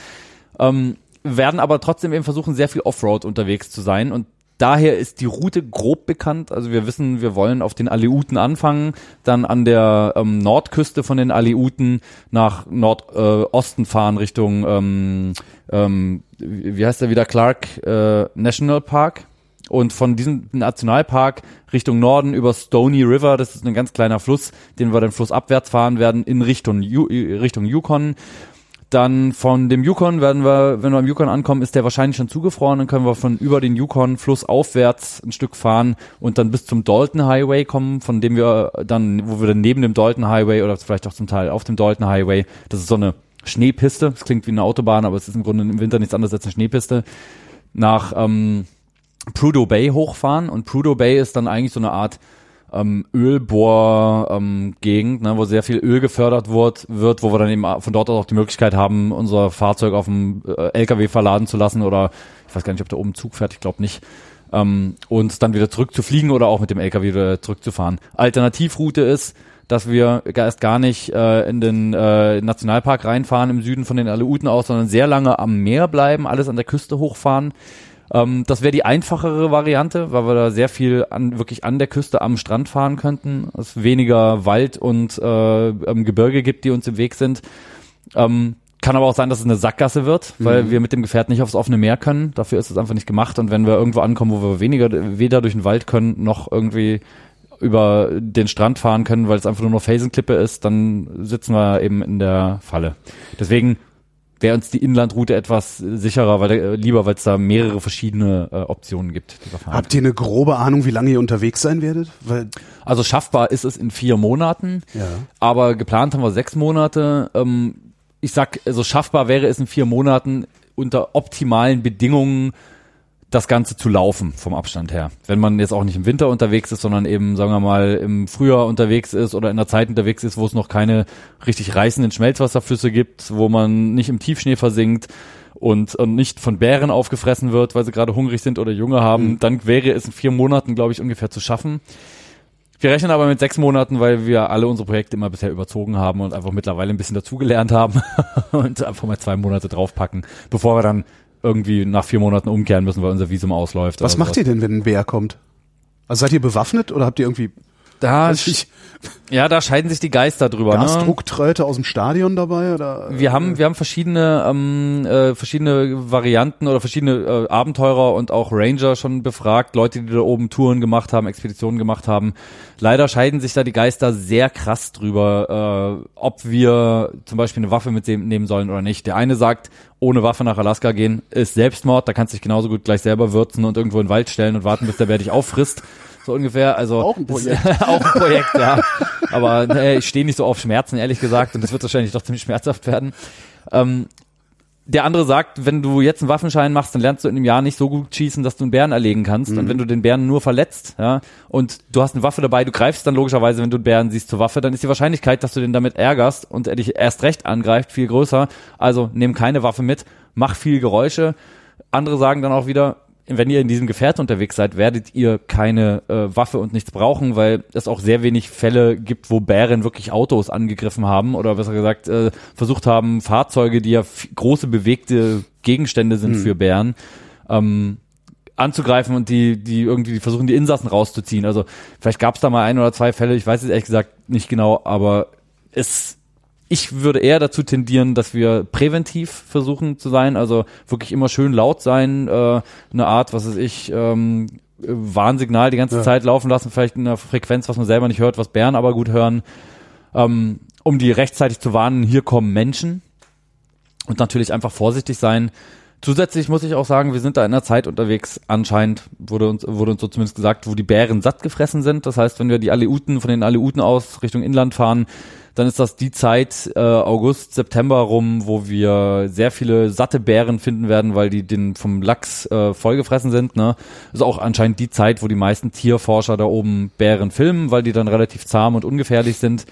Ähm, werden aber trotzdem eben versuchen, sehr viel Offroad unterwegs zu sein und daher ist die Route grob bekannt. Also wir wissen, wir wollen auf den Aleuten anfangen, dann an der ähm, Nordküste von den Aleuten nach Nordosten äh, fahren Richtung, ähm, ähm, wie heißt der wieder, Clark äh, National Park und von diesem Nationalpark Richtung Norden über Stony River, das ist ein ganz kleiner Fluss, den wir dann flussabwärts fahren werden, in Richtung, Richtung Yukon. dann von dem Yukon werden wir, wenn wir am Yukon ankommen, ist der wahrscheinlich schon zugefroren. Dann können wir von über den Yukon Fluss aufwärts ein Stück fahren und dann bis zum Dalton Highway kommen, von dem wir dann, wo wir dann neben dem Dalton Highway oder vielleicht auch zum Teil auf dem Dalton Highway, das ist so eine Schneepiste. Das klingt wie eine Autobahn, aber es ist im Grunde im Winter nichts anderes als eine Schneepiste. Nach ähm, Prudhoe Bay hochfahren und Prudhoe Bay ist dann eigentlich so eine Art ähm, Ölbohr-Gegend, ähm, ne, wo sehr viel Öl gefördert wird, wird, wo wir dann eben von dort aus auch die Möglichkeit haben, unser Fahrzeug auf dem äh, LKW verladen zu lassen oder ich weiß gar nicht, ob da oben Zug fährt, ich glaube nicht. Ähm, und dann wieder zurück zu fliegen oder auch mit dem LKW wieder zurückzufahren. Alternativroute ist, dass wir erst gar nicht äh, in den äh, Nationalpark reinfahren im Süden von den Aleuten aus, sondern sehr lange am Meer bleiben, alles an der Küste hochfahren. Ähm, das wäre die einfachere Variante, weil wir da sehr viel an, wirklich an der Küste am Strand fahren könnten. Es weniger Wald und äh, ähm, Gebirge gibt, die uns im Weg sind. Ähm, kann aber auch sein, dass es eine Sackgasse wird, weil mhm. wir mit dem Gefährt nicht aufs offene Meer können. Dafür ist es einfach nicht gemacht. Und wenn wir irgendwo ankommen, wo wir weniger, weder durch den Wald können, noch irgendwie über den Strand fahren können, weil es einfach nur noch Felsenklippe ist, dann sitzen wir eben in der Falle. Deswegen wäre uns die Inlandroute etwas sicherer, weil äh, lieber, weil es da mehrere verschiedene äh, Optionen gibt. Habt ihr eine grobe Ahnung, wie lange ihr unterwegs sein werdet? Weil also schaffbar ist es in vier Monaten, ja. aber geplant haben wir sechs Monate. Ähm, ich sag, also schaffbar wäre es in vier Monaten unter optimalen Bedingungen das Ganze zu laufen vom Abstand her. Wenn man jetzt auch nicht im Winter unterwegs ist, sondern eben, sagen wir mal, im Frühjahr unterwegs ist oder in der Zeit unterwegs ist, wo es noch keine richtig reißenden Schmelzwasserflüsse gibt, wo man nicht im Tiefschnee versinkt und, und nicht von Bären aufgefressen wird, weil sie gerade hungrig sind oder Junge haben, mhm. dann wäre es in vier Monaten, glaube ich, ungefähr zu schaffen. Wir rechnen aber mit sechs Monaten, weil wir alle unsere Projekte immer bisher überzogen haben und einfach mittlerweile ein bisschen dazugelernt haben und einfach mal zwei Monate draufpacken, bevor wir dann irgendwie nach vier Monaten umkehren müssen, weil unser Visum ausläuft. Was macht sowas. ihr denn, wenn ein Bär kommt? Also seid ihr bewaffnet oder habt ihr irgendwie da, ja, da scheiden sich die Geister drüber. Ne? Gasdrucktröte aus dem Stadion dabei oder? Wir haben, wir haben verschiedene, ähm, äh, verschiedene Varianten oder verschiedene äh, Abenteurer und auch Ranger schon befragt, Leute, die da oben Touren gemacht haben, Expeditionen gemacht haben. Leider scheiden sich da die Geister sehr krass drüber, äh, ob wir zum Beispiel eine Waffe mitnehmen sollen oder nicht. Der eine sagt, ohne Waffe nach Alaska gehen ist Selbstmord, da kannst du dich genauso gut gleich selber würzen und irgendwo in den Wald stellen und warten, bis der Bär dich auffrisst so ungefähr. Also auch ein Projekt. auch ein Projekt, ja. Aber nee, ich stehe nicht so auf Schmerzen, ehrlich gesagt, und es wird wahrscheinlich doch ziemlich schmerzhaft werden. Ähm, der andere sagt, wenn du jetzt einen Waffenschein machst, dann lernst du in einem Jahr nicht so gut schießen, dass du einen Bären erlegen kannst. Mhm. Und wenn du den Bären nur verletzt, ja, und du hast eine Waffe dabei, du greifst dann logischerweise, wenn du einen Bären siehst, zur Waffe, dann ist die Wahrscheinlichkeit, dass du den damit ärgerst und er dich erst recht angreift, viel größer. Also nimm keine Waffe mit, mach viel Geräusche. Andere sagen dann auch wieder, wenn ihr in diesem Gefährt unterwegs seid, werdet ihr keine äh, Waffe und nichts brauchen, weil es auch sehr wenig Fälle gibt, wo Bären wirklich Autos angegriffen haben oder besser gesagt äh, versucht haben, Fahrzeuge, die ja große bewegte Gegenstände sind hm. für Bären, ähm, anzugreifen und die, die irgendwie versuchen, die Insassen rauszuziehen. Also vielleicht gab es da mal ein oder zwei Fälle, ich weiß es ehrlich gesagt nicht genau, aber es ich würde eher dazu tendieren, dass wir präventiv versuchen zu sein, also wirklich immer schön laut sein, äh, eine Art, was weiß ich, ähm, Warnsignal die ganze ja. Zeit laufen lassen, vielleicht in einer Frequenz, was man selber nicht hört, was Bären aber gut hören, ähm, um die rechtzeitig zu warnen, hier kommen Menschen und natürlich einfach vorsichtig sein. Zusätzlich muss ich auch sagen, wir sind da in einer Zeit unterwegs, anscheinend wurde uns, wurde uns so zumindest gesagt, wo die Bären satt gefressen sind. Das heißt, wenn wir die Aleuten, von den Aleuten aus Richtung Inland fahren, dann ist das die Zeit äh, August, September rum, wo wir sehr viele satte Bären finden werden, weil die den vom Lachs äh, vollgefressen sind. Ne? Ist auch anscheinend die Zeit, wo die meisten Tierforscher da oben Bären filmen, weil die dann relativ zahm und ungefährlich sind.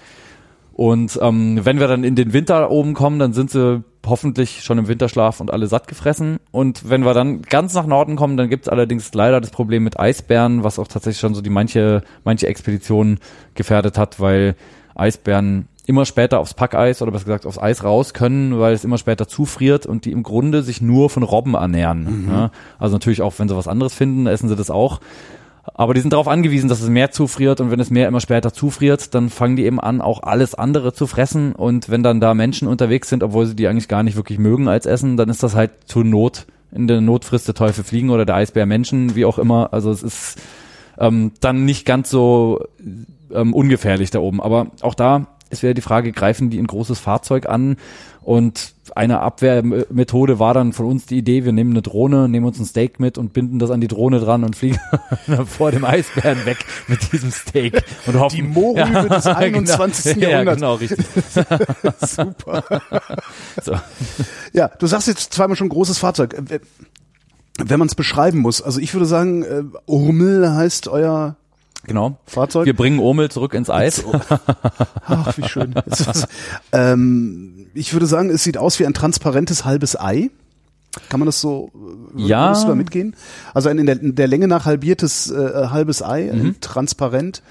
Und ähm, wenn wir dann in den Winter oben kommen, dann sind sie hoffentlich schon im Winterschlaf und alle satt gefressen. Und wenn wir dann ganz nach Norden kommen, dann gibt's allerdings leider das Problem mit Eisbären, was auch tatsächlich schon so die manche, manche Expedition gefährdet hat, weil Eisbären immer später aufs Packeis oder besser gesagt aufs Eis raus können, weil es immer später zufriert und die im Grunde sich nur von Robben ernähren. Mhm. Ja? Also natürlich auch, wenn sie was anderes finden, essen sie das auch. Aber die sind darauf angewiesen, dass es mehr zufriert und wenn es mehr immer später zufriert, dann fangen die eben an, auch alles andere zu fressen und wenn dann da Menschen unterwegs sind, obwohl sie die eigentlich gar nicht wirklich mögen als Essen, dann ist das halt zur Not, in der Not frisst der Teufel fliegen oder der Eisbär Menschen, wie auch immer. Also es ist ähm, dann nicht ganz so ähm, ungefährlich da oben. Aber auch da ist wieder die Frage, greifen die ein großes Fahrzeug an? Und eine Abwehrmethode war dann von uns die Idee, wir nehmen eine Drohne, nehmen uns ein Steak mit und binden das an die Drohne dran und fliegen vor dem Eisbären weg mit diesem Steak und hoffen. Die Mohrrübe des 21. Genau. Ja, Jahrhunderts. genau, richtig. Super. So. Ja, du sagst jetzt zweimal schon großes Fahrzeug. Wenn man es beschreiben muss, also ich würde sagen, äh, Urmel heißt euer Genau. Fahrzeug. Wir bringen Omel zurück ins Eis. Ach, wie schön. Ähm, ich würde sagen, es sieht aus wie ein transparentes halbes Ei. Kann man das so, äh, Ja. da mitgehen? Also ein in der, in der Länge nach halbiertes äh, halbes Ei, Mhm. ein transparent,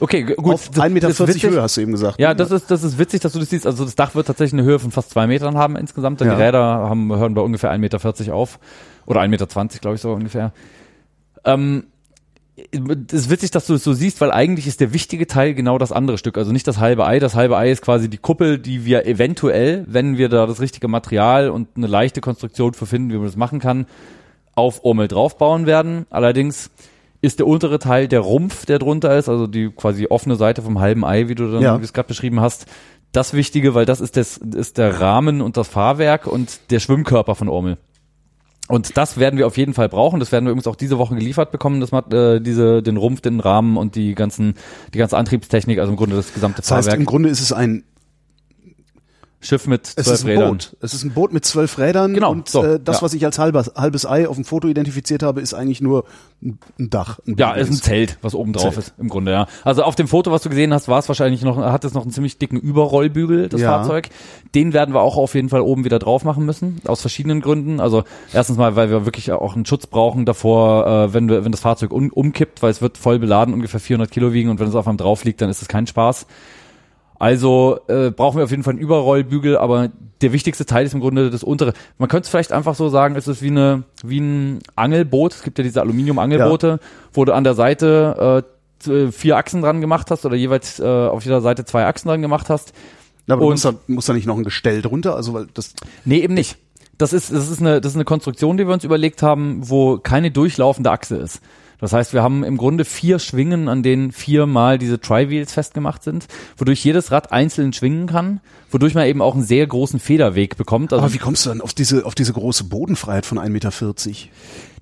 Okay, gut. auf Das- 1,40 Meter. Höhe, hast du eben gesagt. Ja, ne? das ist, das ist witzig, dass du das siehst. Also das Dach wird tatsächlich eine Höhe von fast zwei Metern haben insgesamt. Denn Ja. Die Räder haben, hören bei ungefähr 1,40 Meter auf. Oder 1,20 Meter, glaube ich, so ungefähr. Ähm, es ist witzig, dass du es so siehst, weil eigentlich ist der wichtige Teil genau das andere Stück. Also nicht das halbe Ei. Das halbe Ei ist quasi die Kuppel, die wir eventuell, wenn wir da das richtige Material und eine leichte Konstruktion für finden, wie man das machen kann, auf Urmel draufbauen werden. Allerdings ist der untere Teil der Rumpf, der drunter ist, also die quasi offene Seite vom halben Ei, wie du dann, Ja. wie es gerade beschrieben hast, das Wichtige, weil das ist, das ist der Rahmen und das Fahrwerk und der Schwimmkörper von Urmel. Und das werden wir auf jeden Fall brauchen. Das werden wir übrigens auch diese Woche geliefert bekommen, das, Mat- äh, diese, den Rumpf, den Rahmen und die ganzen, die ganze Antriebstechnik, also im Grunde das gesamte Das heißt, Fahrwerk. im Grunde ist es ein, Schiff mit es zwölf ist ein Rädern. Boot. Es ist ein Boot mit zwölf Rädern Genau, und so, äh, das, ja. was ich als halbes, halbes Ei auf dem Foto identifiziert habe, ist eigentlich nur ein Dach. Ein Ja, ist ein. Zelt, was oben drauf ist, im Grunde, ja. Also auf dem Foto, was du gesehen hast, war es wahrscheinlich noch, hat es noch einen ziemlich dicken Überrollbügel, das Ja. Fahrzeug. Den werden wir auch auf jeden Fall oben wieder drauf machen müssen, aus verschiedenen Gründen. Also erstens mal, weil wir wirklich auch einen Schutz brauchen davor, äh, wenn wir, wenn das Fahrzeug um, umkippt, weil es wird voll beladen, ungefähr 400 Kilo wiegen und wenn es auf einem drauf liegt, dann ist es kein Spaß. Also äh, brauchen wir auf jeden Fall einen Überrollbügel, aber der wichtigste Teil ist im Grunde das untere. Man könnte es vielleicht einfach so sagen, es ist wie eine wie ein Angelboot. Es gibt ja diese Aluminium-Angelboote, wo du an der Seite äh, vier Achsen dran gemacht hast oder jeweils äh, auf jeder Seite zwei Achsen dran gemacht hast. Ja, aber und- musst da, musst da nicht noch ein Gestell drunter, also weil das Nee, eben nicht. Das ist, das ist eine, das ist eine Konstruktion, die wir uns überlegt haben, wo keine durchlaufende Achse ist. Das heißt, wir haben im Grunde vier Schwingen, an denen viermal diese Tri-Wheels festgemacht sind, wodurch jedes Rad einzeln schwingen kann, wodurch man eben auch einen sehr großen Federweg bekommt. Also Aber wie kommst du dann auf diese, auf diese große Bodenfreiheit von 1,40 Meter?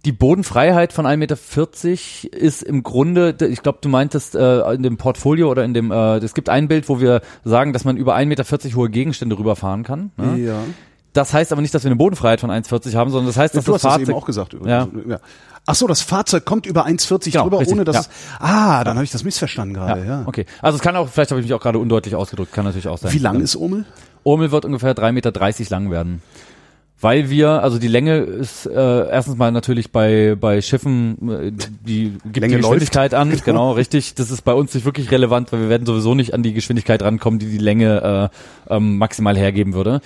die Bodenfreiheit von 1,40 Meter ist im Grunde, ich glaube, du meintest äh, in dem Portfolio oder in dem, äh, es gibt ein Bild, wo wir sagen, dass man über 1,40 Meter hohe Gegenstände rüberfahren kann. Ne? Ja. Das heißt aber nicht, dass wir eine Bodenfreiheit von 1,40 haben, sondern das heißt, dass du das hast das Fahrzeug eben auch gesagt. Ja. ja. Ach so, das Fahrzeug kommt über 1,40 Genau, drüber, richtig, ohne dass ja. es, ah, dann habe ich das missverstanden gerade, ja. Okay, also es kann auch, vielleicht habe ich mich auch gerade undeutlich ausgedrückt, kann natürlich auch sein. Wie lang ist Omel? Urmel wird ungefähr 3,30 Meter lang werden. Weil wir, also die Länge ist äh, erstens mal natürlich bei bei Schiffen, äh, die gibt Länge die Geschwindigkeit an, genau. richtig. Das ist bei uns nicht wirklich relevant, weil wir werden sowieso nicht an die Geschwindigkeit rankommen, die die Länge äh, ähm, maximal hergeben würde.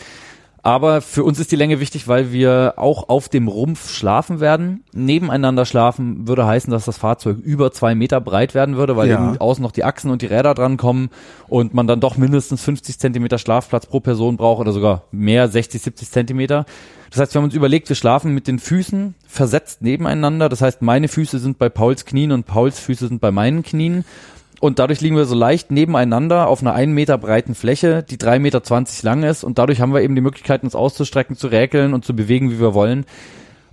Aber für uns ist die Länge wichtig, weil wir auch auf dem Rumpf schlafen werden. Nebeneinander schlafen würde heißen, dass das Fahrzeug über zwei Meter breit werden würde, weil Ja. eben außen noch die Achsen und die Räder drankommen und man dann doch mindestens 50 Zentimeter Schlafplatz pro Person braucht oder sogar mehr, 60, 70 Zentimeter. Das heißt, wir haben uns überlegt, wir schlafen mit den Füßen versetzt nebeneinander. Das heißt, meine Füße sind bei Pauls Knien und Pauls Füße sind bei meinen Knien. Und dadurch liegen wir so leicht nebeneinander auf einer einen Meter breiten Fläche, die drei Meter zwanzig lang ist. Und dadurch haben wir eben die Möglichkeit, uns auszustrecken, zu räkeln und zu bewegen, wie wir wollen.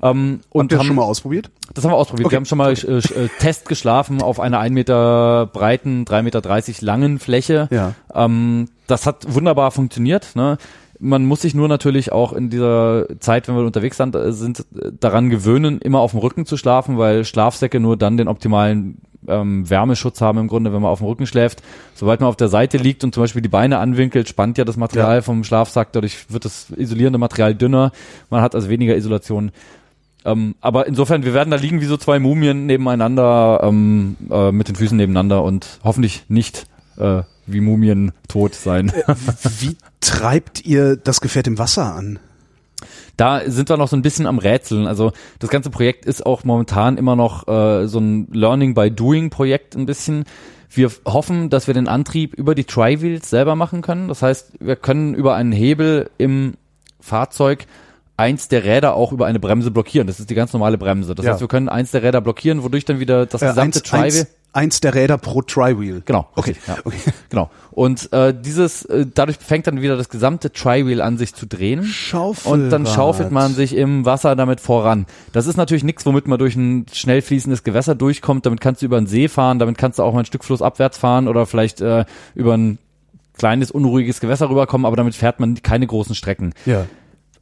Ähm, und Habt ihr das haben, schon mal ausprobiert? das haben wir ausprobiert. Okay. Wir haben schon mal äh, äh, Test geschlafen auf einer ein Meter breiten, drei Meter dreißig langen Fläche. Ja. Ähm, das hat wunderbar funktioniert. Ne? Man muss sich nur natürlich auch in dieser Zeit, wenn wir unterwegs sind, äh, sind äh, daran gewöhnen, immer auf dem Rücken zu schlafen, weil Schlafsäcke nur dann den optimalen ähm, Wärmeschutz haben im Grunde, wenn man auf dem Rücken schläft. Sobald man auf der Seite liegt und zum Beispiel die Beine anwinkelt, spannt ja das Material Ja. vom Schlafsack, dadurch wird das isolierende Material dünner. Man hat also weniger Isolation. Ähm, aber insofern, wir werden da liegen wie so zwei Mumien nebeneinander, ähm, äh, mit den Füßen nebeneinander und hoffentlich nicht äh, wie Mumien tot sein. Wie treibt ihr das Gefährt im Wasser an? Da sind wir noch so ein bisschen am Rätseln. Also das ganze Projekt ist auch momentan immer noch äh, so ein Learning by Doing Projekt ein bisschen. Wir hoffen, dass wir den Antrieb über die Tri-Wheels selber machen können. Das heißt, wir können über einen Hebel im Fahrzeug eins der Räder auch über eine Bremse blockieren. Das ist die ganz normale Bremse. Das Ja. heißt, wir können eins der Räder blockieren, wodurch dann wieder das Äh, gesamte Tri-Wheel eins, der Räder pro Tri-Wheel. Genau. Okay. Ja. okay. Genau. Und äh, dieses, äh, dadurch fängt dann wieder das gesamte Tri-Wheel an sich zu drehen. Schaufelrad. Und dann schaufelt man sich im Wasser damit voran. Das ist natürlich nichts, womit man durch ein schnell fließendes Gewässer durchkommt. Damit kannst du über einen See fahren, damit kannst du auch mal ein Stück flussabwärts fahren oder vielleicht äh, über ein kleines, unruhiges Gewässer rüberkommen, aber damit fährt man keine großen Strecken. Ja.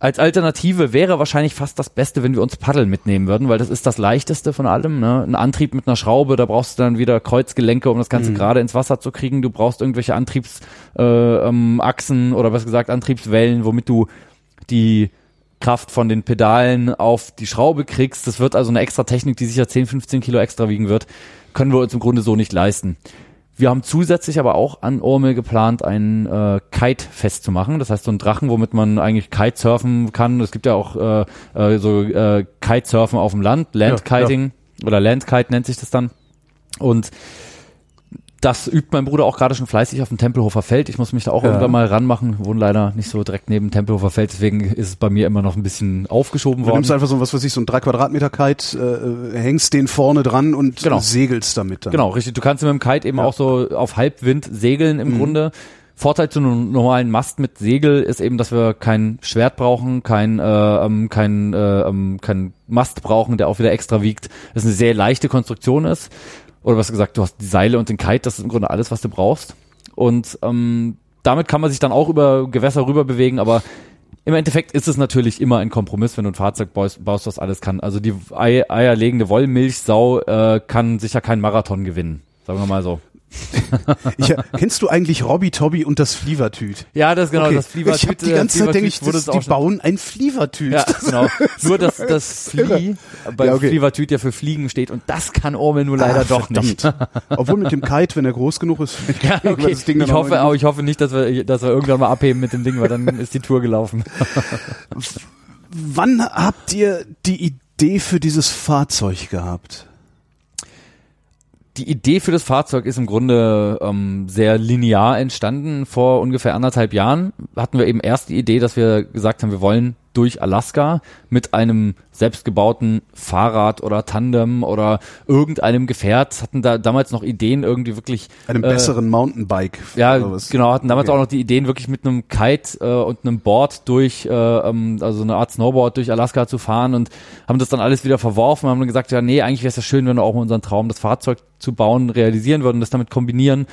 Als Alternative wäre wahrscheinlich fast das Beste, wenn wir uns Paddel mitnehmen würden, weil das ist das leichteste von allem. Ne? Ein Antrieb mit einer Schraube, da brauchst du dann wieder Kreuzgelenke, um das Ganze gerade ins Wasser zu kriegen. Du brauchst irgendwelche Antriebsachsen äh, ähm, Achsen oder was gesagt Antriebswellen, womit du die Kraft von den Pedalen auf die Schraube kriegst. Das wird also eine extra Technik, die sicher 10, 15 Kilo extra wiegen wird. Können wir uns im Grunde so nicht leisten. Wir haben zusätzlich aber auch an Urmel geplant, einen äh, Kite festzumachen. Das heißt, so ein Drachen, womit man eigentlich Kitesurfen kann. Es gibt ja auch äh, äh, so äh, Kitesurfen auf dem Land, Landkiting oder Landkite nennt sich das dann. Und das übt mein Bruder auch gerade schon fleißig auf dem Tempelhofer Feld. Ich muss mich da auch Ja. irgendwann mal ranmachen. Wohne leider nicht so direkt neben dem Tempelhofer Feld, deswegen ist es bei mir immer noch ein bisschen aufgeschoben Du worden. nimmst einfach so, was weiß ich, so ein 3 Quadratmeter Kite, äh, hängst den vorne dran und Genau. segelst damit dann. Genau, richtig. Du kannst mit dem Kite eben auch so auf Halbwind segeln im Grunde. Vorteil zu einem normalen Mast mit Segel ist eben, dass wir kein Schwert brauchen, kein, äh, ähm, kein, äh, ähm, kein Mast brauchen, der auch wieder extra wiegt. Das eine sehr leichte Konstruktion ist. Oder was gesagt, du hast die Seile und den Kite, das ist im Grunde alles, was du brauchst. Und ähm, damit kann man sich dann auch über Gewässer rüber bewegen, aber im Endeffekt ist es natürlich immer ein Kompromiss, wenn du ein Fahrzeug baust, baust was alles kann. Also die Ei eierlegende Wollmilchsau äh, kann sicher keinen Marathon gewinnen. Sagen wir mal so. Ich, kennst du eigentlich Robby Tobby und das Flievertüt? Ja, das genau, Okay. das Flievertüt. ich habe die äh, ganze Zeit denke ich, das, die bauen ein Flievertüt. Ja, genau. Nur, dass das Flie bei Ja, okay. Flievertüt ja für Fliegen steht und das kann Ormel nur leider Ah, doch nicht. verdammt. Obwohl mit dem Kite, wenn er groß genug ist, Ja, okay. das Ding Ich hoffe, die aber ich hoffe nicht, dass wir, dass wir irgendwann mal abheben mit dem Ding, weil dann ist die Tour gelaufen. Wann habt ihr die Idee für dieses Fahrzeug gehabt? Die Idee für das Fahrzeug ist im Grunde ähm, sehr linear entstanden. Vor ungefähr anderthalb Jahren hatten wir eben erst die Idee, dass wir gesagt haben, wir wollen durch Alaska mit einem selbstgebauten Fahrrad oder Tandem oder irgendeinem Gefährt, hatten da damals noch Ideen irgendwie wirklich Einem äh, besseren Mountainbike? Ja, genau, hatten damals Okay. auch noch die Ideen, wirklich mit einem Kite äh, und einem Board durch, äh, ähm, also eine Art Snowboard durch Alaska zu fahren und haben das dann alles wieder verworfen, haben dann gesagt, ja, nee, eigentlich wäre es ja schön, wenn wir auch mal unseren Traum, das Fahrzeug zu bauen, realisieren würden, das damit kombinieren.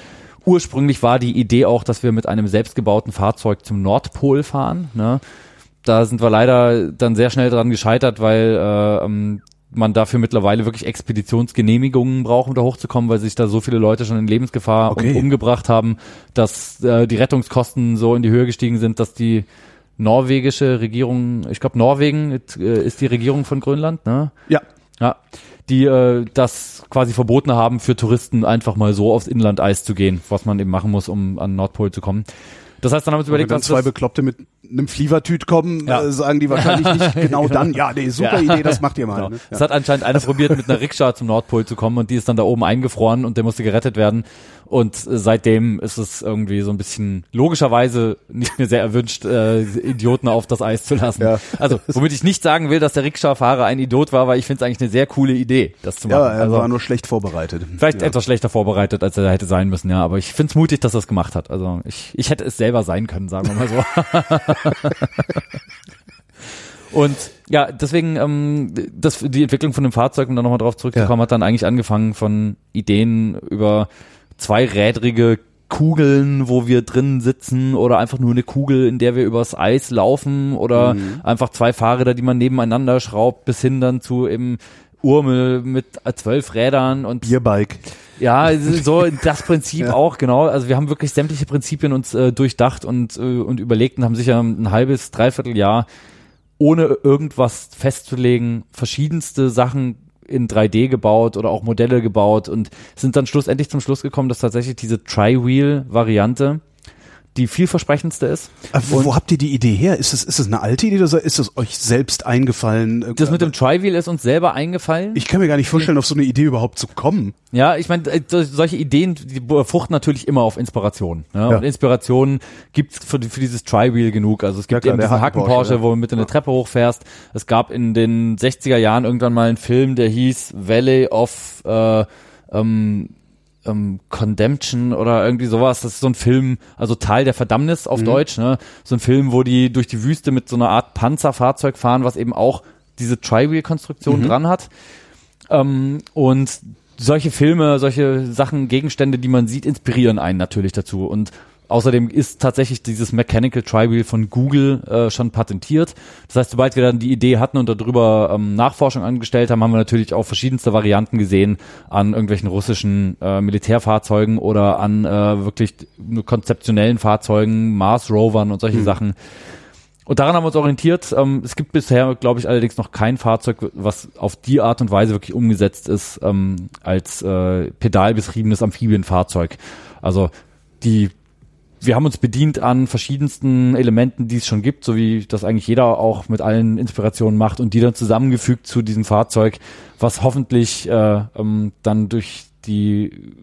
Ursprünglich war die Idee auch, dass wir mit einem selbstgebauten Fahrzeug zum Nordpol fahren. Ne? Da sind wir leider dann sehr schnell dran gescheitert, weil äh, ähm, man dafür mittlerweile wirklich Expeditionsgenehmigungen braucht, um da hochzukommen, weil sich da so viele Leute schon in Lebensgefahr Okay. umgebracht haben, dass äh, die Rettungskosten so in die Höhe gestiegen sind, dass die norwegische Regierung, ich glaube Norwegen äh, ist die Regierung von Grönland, ne? Ja, Ja, die äh, das quasi verboten haben, für Touristen einfach mal so aufs Inlandeis zu gehen, was man eben machen muss, um an den Nordpol zu kommen. Das heißt, dann haben wir uns wenn überlegt, dann was zwei Bekloppte mit einem Flievertüt kommen, Ja. äh, sagen die wahrscheinlich nicht genau dann, ja, nee, super. Idee, das macht ihr mal. Genau. Ne? Es hat anscheinend einer probiert, mit einer Rikscha zum Nordpol zu kommen und die ist dann da oben eingefroren und der musste gerettet werden. Und äh, seitdem ist es irgendwie so ein bisschen logischerweise nicht mehr sehr erwünscht, äh, Idioten auf das Eis zu lassen. Ja. Also, womit ich nicht sagen will, dass der Rikscha-Fahrer ein Idiot war, weil ich finde es eigentlich eine sehr coole Idee, das zu machen. Ja, er also, war nur schlecht vorbereitet. Vielleicht ja. etwas schlechter vorbereitet, als er hätte sein müssen, ja. Aber ich finde es mutig, dass er es gemacht hat. Also ich, ich hätte es selber sein können, sagen wir mal so. Und ja, deswegen ähm, das, die Entwicklung von dem Fahrzeug, um da nochmal drauf zurückzukommen, Ja. hat dann eigentlich angefangen von Ideen über zweirädrige Kugeln, wo wir drin sitzen oder einfach nur eine Kugel, in der wir übers Eis laufen oder Mhm. einfach zwei Fahrräder, die man nebeneinander schraubt, bis hin dann zu eben Urmel mit äh, zwölf Rädern und Bierbike. ja, so das Prinzip Ja. auch, genau. Also wir haben wirklich sämtliche Prinzipien uns äh, durchdacht und, äh, und überlegt und haben sicher ein halbes, dreiviertel Jahr ohne irgendwas festzulegen, verschiedenste Sachen in 3D gebaut oder auch Modelle gebaut und sind dann schlussendlich zum Schluss gekommen, dass tatsächlich diese Tri-Wheel-Variante die vielversprechendste ist. Aber wo, wo habt ihr die Idee her? Ist es, ist es eine alte Idee oder ist es euch selbst eingefallen? Das mit dem Tri-Wheel ist uns selber eingefallen. ich kann mir gar nicht vorstellen, auf so eine Idee überhaupt zu kommen. Ja, ich meine, äh, so- solche Ideen, die fruchten natürlich immer auf Inspiration. Ne? Ja. Und Inspiration gibt's für, für dieses Tri-Wheel genug. Also es gibt Ja, klar, eben diesen Hacken Hacken-Porsche, Porsche, ja. wo du mit eine Treppe hochfährst. Es gab in den 60er Jahren irgendwann mal einen Film, der hieß Valley of äh, ähm, ähm, Condemption oder irgendwie sowas. Das ist so ein Film, also Teil der Verdammnis auf Deutsch, ne? So ein Film, wo die durch die Wüste mit so einer Art Panzerfahrzeug fahren, was eben auch diese Tri-Wheel-Konstruktion dran hat. Ähm, und solche Filme, solche Sachen, Gegenstände, die man sieht, inspirieren einen natürlich dazu. Und außerdem ist tatsächlich dieses Mechanical Tri-Wheel von Google äh, schon patentiert. Das heißt, sobald wir dann die Idee hatten und darüber ähm, Nachforschung angestellt haben, haben wir natürlich auch verschiedenste Varianten gesehen an irgendwelchen russischen äh, Militärfahrzeugen oder an äh, wirklich nur konzeptionellen Fahrzeugen, Mars Rovern und solche Sachen. Und daran haben wir uns orientiert. Ähm, es gibt bisher, glaube ich, allerdings noch kein Fahrzeug, was auf die Art und Weise wirklich umgesetzt ist ähm, als äh, pedalbetriebenes Amphibienfahrzeug. Also die wir haben uns bedient an verschiedensten Elementen, die es schon gibt, so wie das eigentlich jeder auch mit allen Inspirationen macht und die dann zusammengefügt zu diesem Fahrzeug, was hoffentlich äh, ähm, dann durch die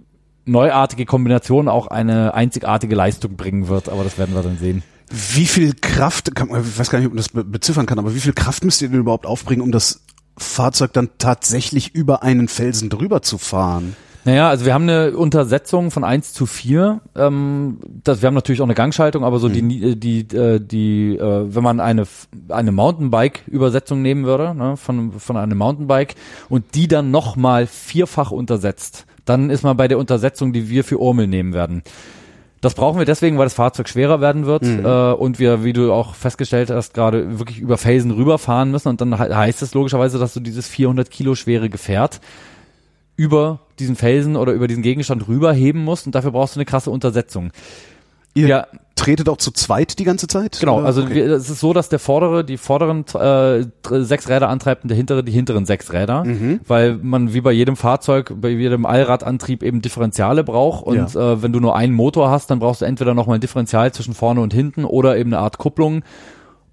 neuartige Kombination auch eine einzigartige Leistung bringen wird. Aber das werden wir dann sehen. Wie viel Kraft, kann, ich weiß gar nicht, ob man das be- beziffern kann, aber wie viel Kraft müsst ihr denn überhaupt aufbringen, um das Fahrzeug dann tatsächlich über einen Felsen drüber zu fahren? Naja, also wir haben eine Untersetzung von 1 zu 4. Ähm, das, wir haben natürlich auch eine Gangschaltung, aber so die, die, äh, die, äh, wenn man eine, eine Mountainbike-Übersetzung nehmen würde, ne, von, von einem Mountainbike und die dann nochmal vierfach untersetzt, dann ist man bei der Untersetzung, die wir für Urmel nehmen werden. Das brauchen wir deswegen, weil das Fahrzeug schwerer werden wird äh, und wir, wie du auch festgestellt hast, gerade wirklich über Felsen rüberfahren müssen und dann he- heißt es logischerweise, dass du dieses 400 Kilo schwere Gefährt über diesen Felsen oder über diesen Gegenstand rüberheben musst und dafür brauchst du eine krasse Untersetzung. Ihr Ja. tretet auch zu zweit die ganze Zeit? Genau, also Okay. wir, es ist so, dass der vordere die vorderen äh, sechs Räder antreibt und der hintere die hinteren sechs Räder, Mhm. weil man wie bei jedem Fahrzeug, bei jedem Allradantrieb eben Differentiale braucht und äh, wenn du nur einen Motor hast, dann brauchst du entweder nochmal ein Differential zwischen vorne und hinten oder eben eine Art Kupplung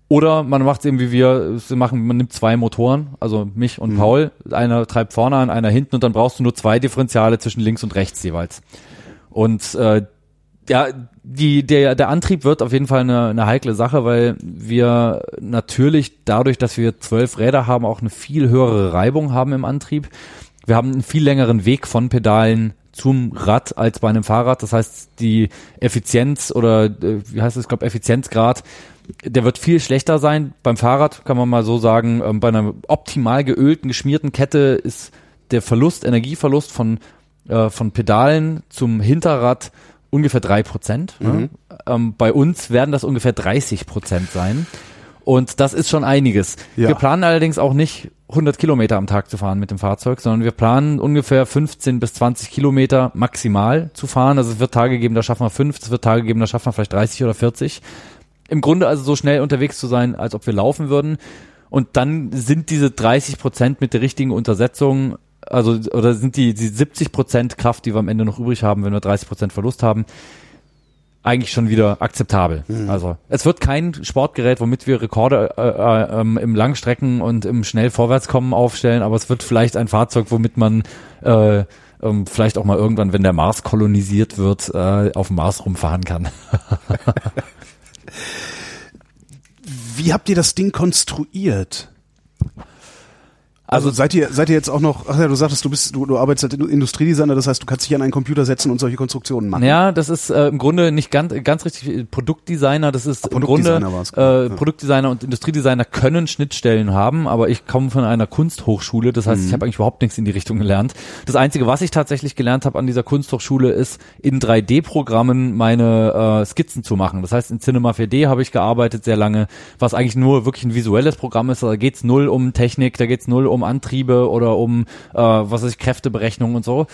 oder man macht es eben wie wir es machen, man nimmt zwei Motoren, also mich und Paul, einer treibt vorne an, einer hinten und dann brauchst du nur zwei Differentiale zwischen links und rechts jeweils. Und äh, ja, die, der, der Antrieb wird auf jeden Fall eine, eine heikle Sache, weil wir natürlich dadurch, dass wir zwölf Räder haben, auch eine viel höhere Reibung haben im Antrieb. Wir haben einen viel längeren Weg von Pedalen zum Rad als bei einem Fahrrad. Das heißt, die Effizienz oder äh, wie heißt es, ich glaube Effizienzgrad, der wird viel schlechter sein. Beim Fahrrad kann man mal so sagen, ähm, bei einer optimal geölten, geschmierten Kette ist der Verlust, Energieverlust von, äh, von Pedalen zum Hinterrad ungefähr drei Prozent. Ne? Ähm, bei uns werden das ungefähr 30 Prozent sein. Und das ist schon einiges. Ja. Wir planen allerdings auch nicht 100 Kilometer am Tag zu fahren mit dem Fahrzeug, sondern wir planen ungefähr 15 bis 20 Kilometer maximal zu fahren. Also es wird Tage geben, da schaffen wir fünf, es wird Tage geben, da schaffen wir vielleicht 30 oder 40. Im Grunde also so schnell unterwegs zu sein, als ob wir laufen würden. Und dann sind diese 30 Prozent mit der richtigen Untersetzung, also oder sind die, die 70 Prozent Kraft, die wir am Ende noch übrig haben, wenn wir 30 Prozent Verlust haben, eigentlich schon wieder akzeptabel. Also es wird kein Sportgerät, womit wir Rekorde äh, äh, ähm, im Langstrecken und im schnell Vorwärtskommen aufstellen, aber es wird vielleicht ein Fahrzeug, womit man äh, ähm, vielleicht auch mal irgendwann, wenn der Mars kolonisiert wird, äh, auf dem Mars rumfahren kann. Wie habt ihr das Ding konstruiert? Also, Also- seid ihr seid ihr jetzt auch noch, ach ja, du sagtest, du bist du, du arbeitest als Industriedesigner, das heißt, du kannst dich an einen Computer setzen und solche Konstruktionen machen. Ja, das ist äh, im Grunde nicht ganz, ganz richtig äh, Produktdesigner. Das ist im Grunde äh, Ja. Produktdesigner und Industriedesigner können Schnittstellen haben, aber ich komme von einer Kunsthochschule. Das heißt, ich habe eigentlich überhaupt nichts in die Richtung gelernt. Das Einzige, was ich tatsächlich gelernt habe an dieser Kunsthochschule, ist in 3D-Programmen meine äh, Skizzen zu machen. Das heißt, in Cinema 4D habe ich gearbeitet sehr lange, was eigentlich nur wirklich ein visuelles Programm ist. Da geht's null um Technik, da geht's null um Antriebe oder um äh, was weiß ich, Kräfteberechnung und so.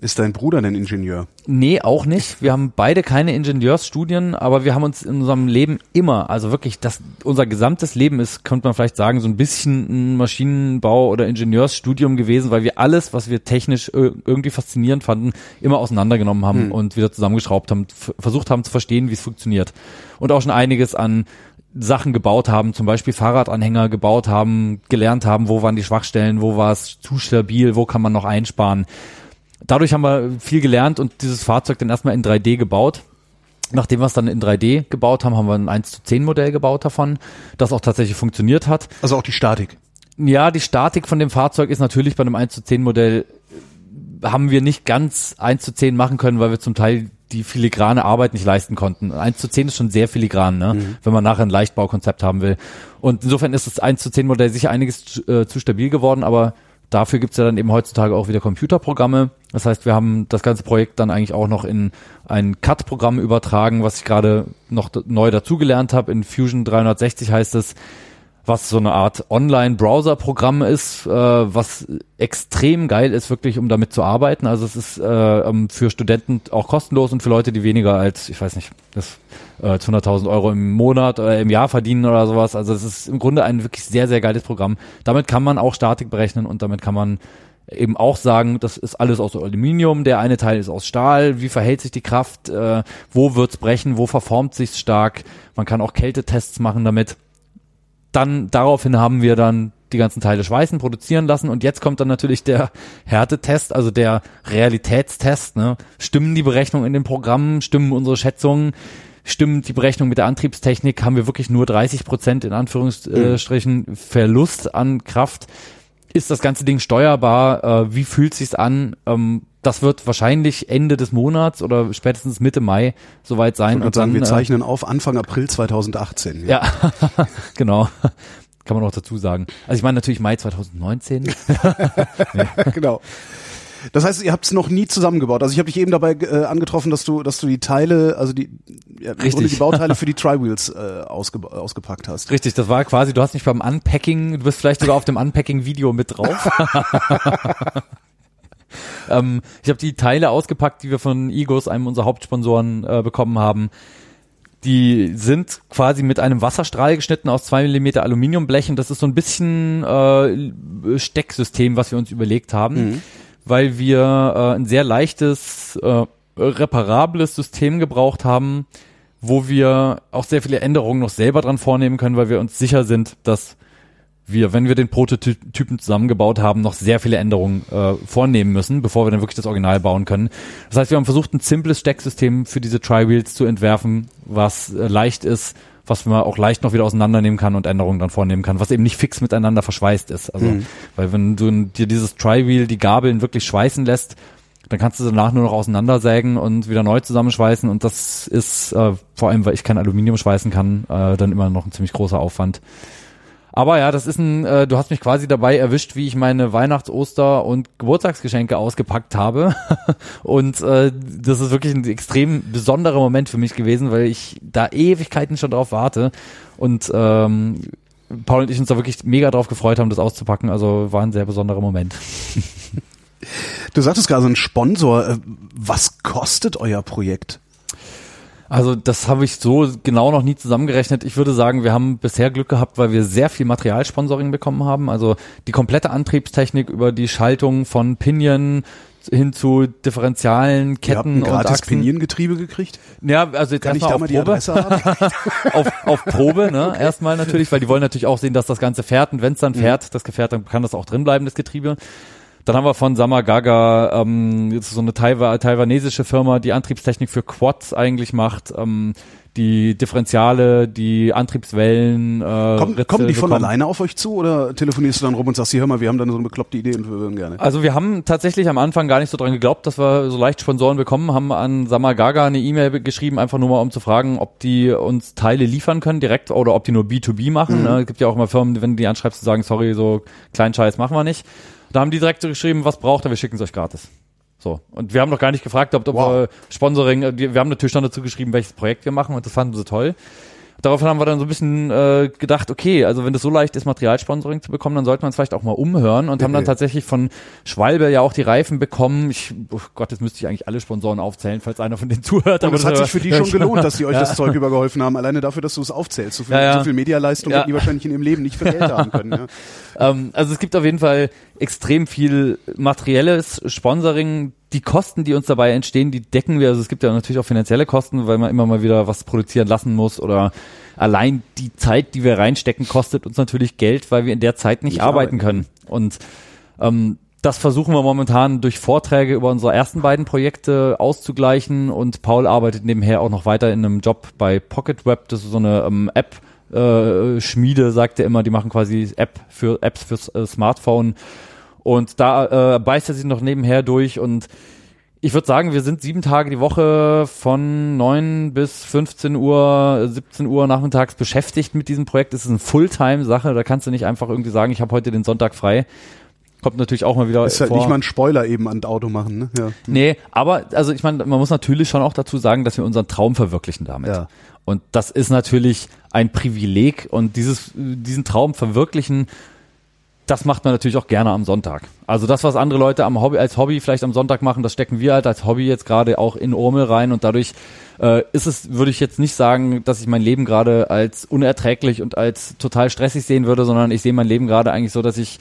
Ist dein Bruder denn Ingenieur? Nee, auch nicht. Wir haben beide keine Ingenieursstudien, aber wir haben uns in unserem Leben immer, also wirklich, das, unser gesamtes Leben ist, könnte man vielleicht sagen, so ein bisschen ein Maschinenbau- oder Ingenieursstudium gewesen, weil wir alles, was wir technisch ir- irgendwie faszinierend fanden, immer auseinandergenommen haben und wieder zusammengeschraubt haben, versucht haben zu verstehen, wie es funktioniert. Und auch schon einiges an Sachen gebaut haben, zum Beispiel Fahrradanhänger gebaut haben, gelernt haben, wo waren die Schwachstellen, wo war es zu stabil, wo kann man noch einsparen dadurch haben wir viel gelernt und dieses Fahrzeug dann erstmal in 3D gebaut. Nachdem wir es dann in 3D gebaut haben, haben wir ein 1 zu 10 Modell gebaut davon, das auch tatsächlich funktioniert hat. Also auch die Statik. Ja, die Statik von dem Fahrzeug ist natürlich bei einem 1 zu 10 Modell haben wir nicht ganz eins zu zehn machen können, weil wir zum Teil die filigrane Arbeit nicht leisten konnten. Eins zu zehn ist schon sehr filigran, ne? Mhm. wenn man nachher ein Leichtbaukonzept haben will. Und insofern ist das eins zu zehn Modell sicher einiges äh, zu stabil geworden, aber dafür gibt's ja dann eben heutzutage auch wieder Computerprogramme. Das heißt, wir haben das ganze Projekt dann eigentlich auch noch in ein CAD-Programm übertragen, was ich gerade noch neu dazugelernt habe. In Fusion 360 heißt es, was so eine Art Online-Browser-Programm ist, äh, was extrem geil ist, wirklich, um damit zu arbeiten. Also es ist äh, ähm, für Studenten auch kostenlos und für Leute, die weniger als, ich weiß nicht, das äh, 100.000 Euro im Monat oder im Jahr verdienen oder sowas. Also es ist im Grunde ein wirklich sehr, sehr geiles Programm. Damit kann man auch Statik berechnen und damit kann man eben auch sagen, das ist alles aus Aluminium, der eine Teil ist aus Stahl, wie verhält sich die Kraft, äh, wo wird's brechen, wo verformt sich's stark. Man kann auch Kältetests machen damit dann daraufhin haben wir dann die ganzen Teile schweißen, produzieren lassen und jetzt kommt dann natürlich der Härtetest, also der Realitätstest. Ne? Stimmen die Berechnungen in den Programmen, stimmen unsere Schätzungen, stimmt die Berechnung mit der Antriebstechnik, haben wir wirklich nur 30 Prozent in Anführungsstrichen mhm. Verlust an Kraft. Ist das ganze Ding steuerbar? Äh, wie fühlt sich's an? Ähm, das wird wahrscheinlich Ende des Monats oder spätestens Mitte Mai soweit sein. Und, und sagen, dann, wir äh, zeichnen äh, auf Anfang April 2018. Ja, ja genau. Kann man auch dazu sagen. Also ich meine natürlich Mai 2019. genau. Das heißt, ihr habt es noch nie zusammengebaut. Also ich habe dich eben dabei äh, angetroffen, dass du, dass du die Teile, also die, ja, Richtig. die Bauteile für die Tri-Wheels äh, ausge, ausgepackt hast. Richtig, das war quasi, du hast mich beim Unpacking, du bist vielleicht sogar auf dem Unpacking-Video mit drauf. Ähm, ich habe die Teile ausgepackt, die wir von Igos, einem unserer Hauptsponsoren, äh, bekommen haben. Die sind quasi mit einem Wasserstrahl geschnitten aus zwei Millimeter Aluminiumblechen. Das ist so ein bisschen äh, Stecksystem, was wir uns überlegt haben, mhm. weil wir äh, ein sehr leichtes, äh, reparables System gebraucht haben, wo wir auch sehr viele Änderungen noch selber dran vornehmen können, weil wir uns sicher sind, dass wir, wenn wir den Prototypen zusammengebaut haben, noch sehr viele Änderungen äh, vornehmen müssen, bevor wir dann wirklich das Original bauen können. Das heißt, wir haben versucht, ein simples Stecksystem für diese Tri-Wheels zu entwerfen, was äh, leicht ist, was man auch leicht noch wieder auseinandernehmen kann und Änderungen dann vornehmen kann, was eben nicht fix miteinander verschweißt ist. Also, mhm. weil wenn du dir dieses Tri-Wheel, die Gabeln wirklich schweißen lässt, dann kannst du danach nur noch auseinandersägen und wieder neu zusammenschweißen und das ist, äh, vor allem, weil ich kein Aluminium schweißen kann, äh, dann immer noch ein ziemlich großer Aufwand. Aber ja, das ist ein, äh, du hast mich quasi dabei erwischt, wie ich meine Weihnachts-, Oster- und Geburtstagsgeschenke ausgepackt habe. und äh, das ist wirklich ein extrem besonderer Moment für mich gewesen, weil ich da Ewigkeiten schon drauf warte. Und ähm, Paul und ich uns da wirklich mega drauf gefreut haben, das auszupacken. Also war ein sehr besonderer Moment. Du sagtest gerade so ein Sponsor. Äh, was kostet euer Projekt? Also das habe ich so genau noch nie zusammengerechnet. Ich würde sagen, wir haben bisher Glück gehabt, weil wir sehr viel Materialsponsoring bekommen haben. Also die komplette Antriebstechnik über die Schaltung von Pinion hin zu Differentialen, Ketten Ihr habt ein gratis und Achsen. Piniengetriebe gekriegt? Ja, also jetzt erstmal auf Probe. auf, auf Probe, ne? Okay. Erstmal natürlich, weil die wollen natürlich auch sehen, dass das Ganze fährt und wenn es dann mhm. fährt, das Gefährt, dann kann das auch drin bleiben, das Getriebe. Dann haben wir von Samagaga ähm, so eine Taiwa taiwanesische Firma, die Antriebstechnik für Quads eigentlich macht. Ähm, die Differentiale, die Antriebswellen. Äh, Komm, kommen die von bekommen. alleine auf euch zu oder telefonierst du dann rum und sagst, hier hör mal, wir haben da so eine bekloppte Idee und wir würden gerne. Also wir haben tatsächlich am Anfang gar nicht so dran geglaubt, dass wir so leicht Sponsoren bekommen, haben an Samagaga eine E-Mail geschrieben, einfach nur mal um zu fragen, ob die uns Teile liefern können direkt oder ob die nur B2B machen. Mhm. Ne? Es gibt ja auch immer Firmen, wenn du die anschreibst, zu sagen, sorry, so kleinen Scheiß machen wir nicht. Da haben die direkt geschrieben, was braucht er, wir schicken es euch gratis. So. Und wir haben noch gar nicht gefragt, ob, ob wow. wir Sponsoring, äh, wir haben natürlich schon dazu geschrieben, welches Projekt wir machen und das fanden sie toll. Daraufhin haben wir dann so ein bisschen äh, gedacht, okay, also wenn das so leicht ist, Materialsponsoring zu bekommen, dann sollte man es vielleicht auch mal umhören und okay. haben dann tatsächlich von Schwalbe ja auch die Reifen bekommen. Ich, oh Gott, jetzt müsste ich eigentlich alle Sponsoren aufzählen, falls einer von denen zuhört. Und es hat sich für die schon gelohnt, dass die euch ja. das Zeug übergeholfen haben, alleine dafür, dass du es aufzählst. So viel, ja, ja. So viel Medialeistung ja. die wahrscheinlich in ihrem Leben nicht Geld haben können. Ja. Ähm, also es gibt auf jeden Fall extrem viel materielles Sponsoring. Die Kosten, die uns dabei entstehen, die decken wir. Also es gibt ja natürlich auch finanzielle Kosten, weil man immer mal wieder was produzieren lassen muss oder allein die Zeit, die wir reinstecken, kostet uns natürlich Geld, weil wir in der Zeit nicht, nicht arbeiten, arbeiten können. Und ähm, das versuchen wir momentan durch Vorträge über unsere ersten beiden Projekte auszugleichen und Paul arbeitet nebenher auch noch weiter in einem Job bei Pocket Web. Das ist so eine ähm, App, äh, Schmiede, sagt er immer, die machen quasi App für Apps fürs äh, Smartphone Und da äh, beißt er sich noch nebenher durch und ich würde sagen, wir sind sieben Tage die Woche von neun bis 15 Uhr, 17 Uhr nachmittags beschäftigt mit diesem Projekt. Es ist eine Fulltime-Sache. Da kannst du nicht einfach irgendwie sagen, ich habe heute den Sonntag frei. Kommt natürlich auch mal wieder Ist halt vor. nicht mal ein Spoiler eben an das Auto machen, ne? Ja. Nee, aber also ich meine, man muss natürlich schon auch dazu sagen, dass wir unseren Traum verwirklichen damit. Ja. Und das ist natürlich ein Privileg und dieses, diesen Traum verwirklichen, das macht man natürlich auch gerne am Sonntag. Also das, was andere Leute am Hobby, als Hobby vielleicht am Sonntag machen, das stecken wir halt als Hobby jetzt gerade auch in Urmel rein und dadurch äh, ist es, würde ich jetzt nicht sagen, dass ich mein Leben gerade als unerträglich und als total stressig sehen würde, sondern ich sehe mein Leben gerade eigentlich so, dass ich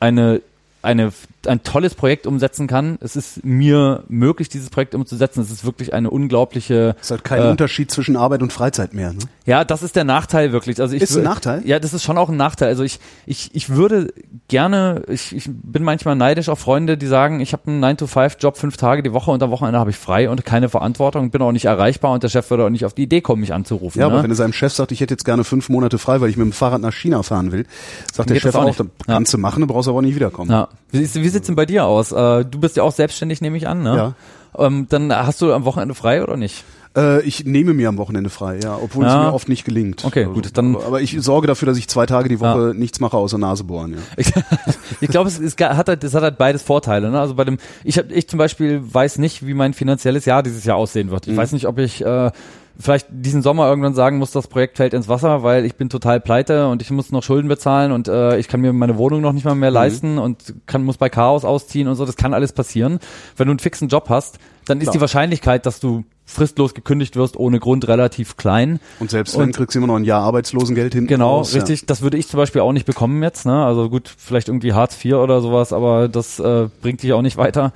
eine eine, ein tolles Projekt umsetzen kann. Es ist mir möglich, dieses Projekt umzusetzen. Es ist wirklich eine unglaubliche. Ist halt kein äh, Unterschied zwischen Arbeit und Freizeit mehr, ne? Ja, das ist der Nachteil wirklich. Also ich Ist ein Nachteil? Ja, das ist schon auch ein Nachteil. Also ich, ich, ich würde gerne, ich, ich bin manchmal neidisch auf Freunde, die sagen, ich habe einen 9-to-5-Job fünf Tage die Woche und am Wochenende habe ich frei und keine Verantwortung, bin auch nicht erreichbar und der Chef würde auch nicht auf die Idee kommen, mich anzurufen. Ja, ne? aber wenn er seinem Chef sagt, ich hätte jetzt gerne fünf Monate frei, weil ich mit dem Fahrrad nach China fahren will, sagt der geht das Chef auch auch, dann Ja. kannst du machen, du brauchst aber auch nicht wiederkommen. Ja. Wie, wie sieht's denn bei dir aus? Äh, du bist ja auch selbstständig, nehme ich an, ne? Ja. Ähm, dann hast du am Wochenende frei oder nicht? Äh, ich nehme mir am Wochenende frei, ja, obwohl Ja. es mir oft nicht gelingt. Okay, Also, gut, dann- Aber, ich sorge dafür, dass ich zwei Tage die Woche nichts mache außer Nase bohren, ja. Ich, ich glaube, es, es hat halt, es hat halt beides Vorteile. Ne? Also bei dem, ich hab, ich zum Beispiel weiß nicht, wie mein finanzielles Jahr dieses Jahr aussehen wird. Ich weiß nicht, ob ich äh, vielleicht diesen Sommer irgendwann sagen muss, das Projekt fällt ins Wasser, weil ich bin total pleite und ich muss noch Schulden bezahlen und äh, ich kann mir meine Wohnung noch nicht mal mehr leisten und kann muss bei Chaos ausziehen und so. Das kann alles passieren. Wenn du einen fixen Job hast, dann ist Klar. die Wahrscheinlichkeit, dass du fristlos gekündigt wirst ohne Grund relativ klein. Und selbst wenn, Und- kriegst du immer noch ein Jahr Arbeitslosengeld hin. Genau, raus, richtig. Das würde ich zum Beispiel auch nicht bekommen jetzt. Ne? Also gut, vielleicht irgendwie Hartz IV oder sowas, aber das äh, bringt dich auch nicht weiter.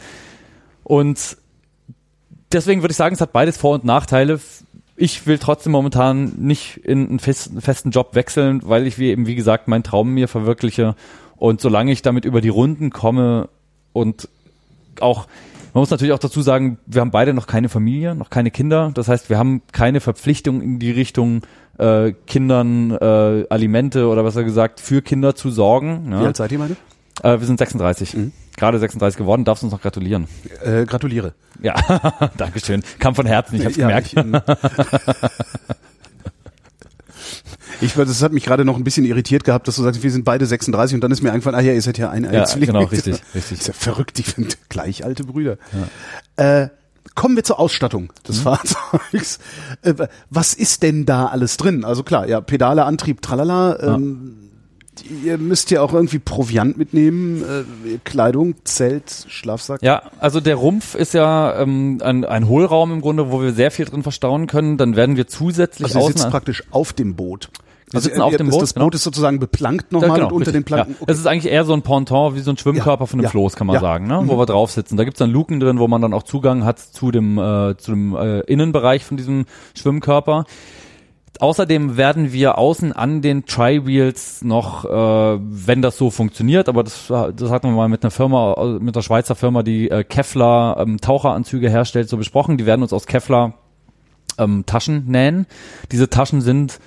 Und deswegen würde ich sagen, es hat beides Vor- und Nachteile. Ich will trotzdem momentan nicht in einen festen, Job wechseln, weil ich wie eben, wie gesagt, meinen Traum mir verwirkliche. Und solange ich damit über die Runden komme und auch, man muss natürlich auch dazu sagen, wir haben beide noch keine Familie, noch keine Kinder. Das heißt, wir haben keine Verpflichtung in die Richtung äh, Kindern äh, Alimente oder besser gesagt für Kinder zu sorgen. Ja. Ja. Wie alt seid ihr beide? Äh, wir sind 36. Gerade 36 geworden, darfst uns noch gratulieren. Äh, gratuliere. Ja, Dankeschön. Kam von Herzen, ich hab's Ja, gemerkt. Ich, ähm, ich, das hat mich gerade noch ein bisschen irritiert gehabt, dass du sagst, wir sind beide 36 und dann ist mir eingefallen, ah ja, ihr seid ja ein, Ja, Zwilling. genau, richtig, richtig. Ist ja verrückt, die sind gleich alte Brüder. Äh, kommen wir zur Ausstattung des Mhm. Fahrzeugs. Äh, was ist denn da alles drin? Also klar, ja, Pedale, Antrieb, tralala. Ähm, Ihr müsst ja auch irgendwie Proviant mitnehmen, äh, Kleidung, Zelt, Schlafsack. Ja, also der Rumpf ist ja ähm, ein, ein Hohlraum im Grunde, wo wir sehr viel drin verstauen können. Dann werden wir zusätzlich Also außen sitzt praktisch auf dem Boot. Wir also sitzen auf dem das, Boot, Das genau. Boot ist sozusagen beplankt Ja, nochmal genau, und unter den Planken. Ja. Es ist eigentlich eher so ein Ponton wie so ein Schwimmkörper Ja, von einem ja, Floß, kann man ja. Mhm. sagen, ne? wo wir drauf sitzen. Da gibt's dann Luken drin, wo man dann auch Zugang hat zu dem, äh, zu dem äh, Innenbereich von diesem Schwimmkörper. Außerdem werden wir außen an den Tri-Wheels noch, äh, wenn das so funktioniert, aber das, das hatten wir mal mit einer Firma, äh, mit einer Schweizer Firma, die äh, Kevlar ähm, Taucheranzüge herstellt, so besprochen. Die werden uns aus Kevlar ähm, Taschen nähen. Diese Taschen sind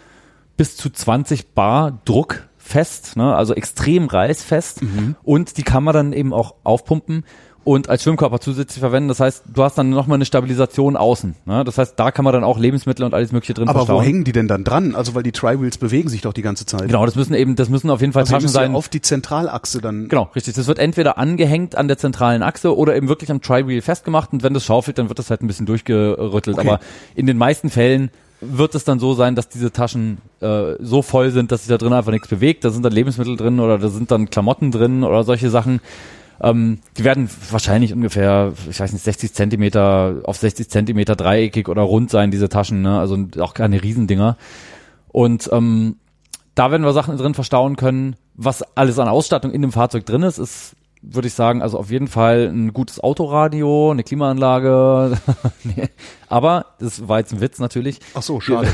bis zu 20 Bar druckfest, ne? also extrem reißfest. Und die kann man dann eben auch aufpumpen und als Schwimmkörper zusätzlich verwenden. Das heißt, du hast dann nochmal eine Stabilisation außen. Ne? Das heißt, da kann man dann auch Lebensmittel und alles mögliche drin Aber wo verstauen. hängen die denn dann dran? Also weil die Tri-Wheels bewegen sich doch die ganze Zeit. Genau, das müssen eben, das müssen auf jeden Fall Also Taschen sein. auf die Zentralachse dann. Genau, richtig. Das wird entweder angehängt an der zentralen Achse oder eben wirklich am Tri-Wheel festgemacht und wenn das schaufelt, dann wird das halt ein bisschen durchgerüttelt. Okay. Aber in den meisten Fällen wird es dann so sein, dass diese Taschen äh, so voll sind, dass sich da drin einfach nichts bewegt. Da sind dann Lebensmittel drin oder da sind dann Klamotten drin oder solche Sachen. Ähm, die werden wahrscheinlich ungefähr, ich weiß nicht, 60 Zentimeter auf 60 Zentimeter dreieckig oder rund sein, diese Taschen. Ne? Also auch keine Riesendinger. Und ähm, da werden wir Sachen drin verstauen können. Was alles an Ausstattung in dem Fahrzeug drin ist, ist, würde ich sagen, also auf jeden Fall ein gutes Autoradio, eine Klimaanlage. nee. Aber, das war jetzt ein Witz natürlich, Ach so, schade.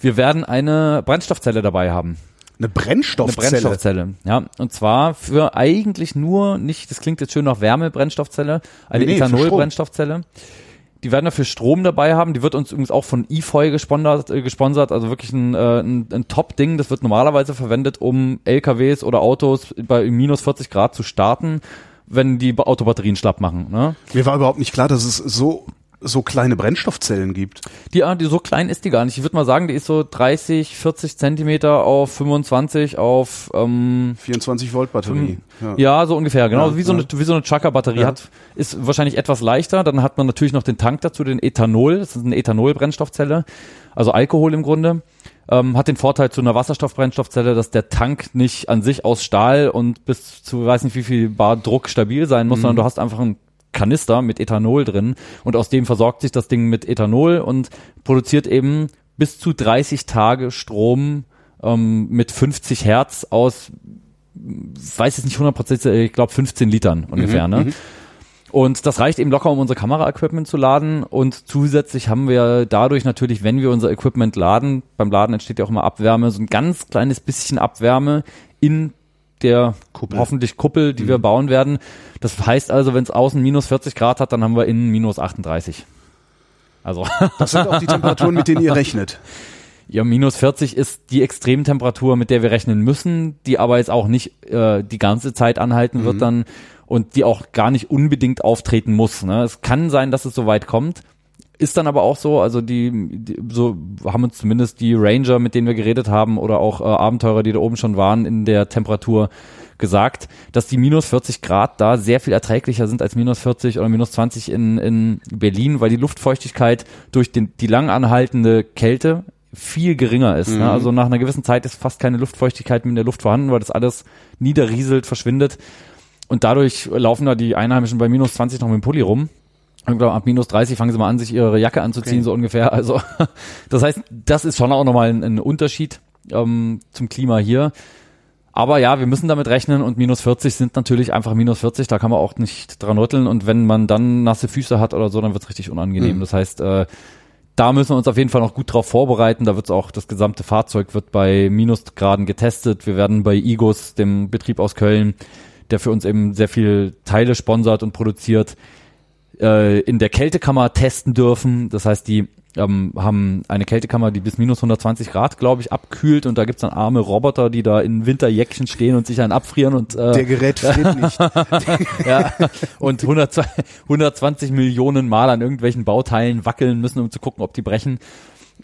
wir werden eine Brennstoffzelle dabei haben. Eine Eine Brennstoffzelle. Brennstoffzelle, ja. Und zwar für eigentlich nur nicht, das klingt jetzt schön nach Wärmebrennstoffzelle, eine Nee. Ethanol-Brennstoffzelle. Die werden dafür Strom dabei haben. Die wird uns übrigens auch von eFoy gesponsert, äh, gesponsert also wirklich ein, äh, ein, ein Top-Ding. Das wird normalerweise verwendet, um LKWs oder Autos bei minus 40 Grad zu starten, wenn die Autobatterien schlapp machen. Ne? Mir war überhaupt nicht klar, dass es so so kleine Brennstoffzellen gibt. Die, ah, die so klein ist die gar nicht. Ich würde mal sagen, die ist so 30, 40 Zentimeter auf 25 auf ähm, 24 Volt Batterie. Ja. ja, so ungefähr, genau. Ja, wie, so eine, wie so eine Chaka-Batterie Ja. hat, ist wahrscheinlich etwas leichter. Dann hat man natürlich noch den Tank dazu, den Ethanol. Das ist eine Ethanol-Brennstoffzelle, also Alkohol im Grunde. Ähm, hat den Vorteil zu einer Wasserstoffbrennstoffzelle, dass der Tank nicht an sich aus Stahl und bis zu weiß nicht wie viel Bar Druck stabil sein muss, sondern du hast einfach einen Kanister mit Ethanol drin und aus dem versorgt sich das Ding mit Ethanol und produziert eben bis zu 30 Tage Strom ähm, mit 50 Hertz aus, weiß jetzt nicht 100 Prozent, ich glaube 15 Litern ungefähr. ne? Und das reicht eben locker, um unser Kamera-Equipment zu laden. Und zusätzlich haben wir dadurch natürlich, wenn wir unser Equipment laden, beim Laden entsteht ja auch immer Abwärme, so ein ganz kleines bisschen Abwärme in der Kuppel. hoffentlich Kuppel, die wir bauen werden. Das heißt also, wenn es außen minus 40 Grad hat, dann haben wir innen minus 38. Also Das sind auch die Temperaturen, mit denen ihr rechnet. Ja, minus 40 ist die Extremtemperatur, mit der wir rechnen müssen, die aber jetzt auch nicht äh, die ganze Zeit anhalten wird dann und die auch gar nicht unbedingt auftreten muss. Ne? Es kann sein, dass es so weit kommt. Ist dann aber auch so, also die, die so haben uns zumindest die Ranger, mit denen wir geredet haben, oder auch äh, Abenteurer, die da oben schon waren, in der Temperatur gesagt, dass die minus 40 Grad da sehr viel erträglicher sind als minus 40 oder minus 20 in, in Berlin, weil die Luftfeuchtigkeit durch den, die lang anhaltende Kälte viel geringer ist. Ne? Also nach einer gewissen Zeit ist fast keine Luftfeuchtigkeit mehr in der Luft vorhanden, weil das alles niederrieselt, verschwindet. Und dadurch laufen da die Einheimischen bei minus 20 noch mit dem Pulli rum. Ich glaube, ab minus 30 fangen sie mal an, sich ihre Jacke anzuziehen, Okay. so ungefähr. Also das heißt, das ist schon auch nochmal ein, ein Unterschied ähm, zum Klima hier. Aber ja, wir müssen damit rechnen und minus 40 sind natürlich einfach minus 40, da kann man auch nicht dran rütteln und wenn man dann nasse Füße hat oder so, dann wird's richtig unangenehm. Das heißt, äh, da müssen wir uns auf jeden Fall noch gut drauf vorbereiten. Da wird's auch, das gesamte Fahrzeug wird bei Minusgraden getestet. Wir werden bei Igos, dem Betrieb aus Köln, der für uns eben sehr viel Teile sponsert und produziert, äh, in der Kältekammer testen dürfen. Das heißt, die ähm, haben eine Kältekammer, die bis minus 120 Grad, glaube ich, abkühlt und da gibt's dann arme Roboter, die da in Winterjäckchen stehen und sich einen abfrieren und äh, Der Gerät friert nicht. ja, und 100, 120 Millionen Mal an irgendwelchen Bauteilen wackeln müssen, um zu gucken, ob die brechen.